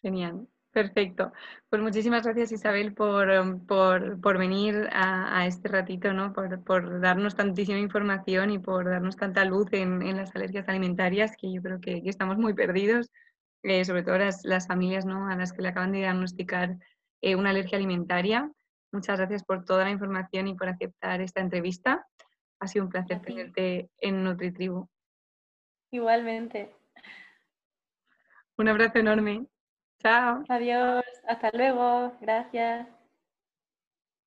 Speaker 3: Genial. Perfecto. Pues muchísimas gracias Isabel por, em, por, venir a, este ratito, ¿no? Por, darnos tantísima información y por darnos tanta luz en, las alergias alimentarias, que yo creo que, estamos muy perdidos, eh, sobre todo las, las, familias ¿no? a las que le acaban de diagnosticar eh, una alergia alimentaria. Muchas gracias por toda la información y por aceptar esta entrevista. Ha sido un placer tenerte en NutriTribu.
Speaker 2: Igualmente.
Speaker 3: Un abrazo enorme. Chao.
Speaker 2: Adiós. Hasta luego. Gracias.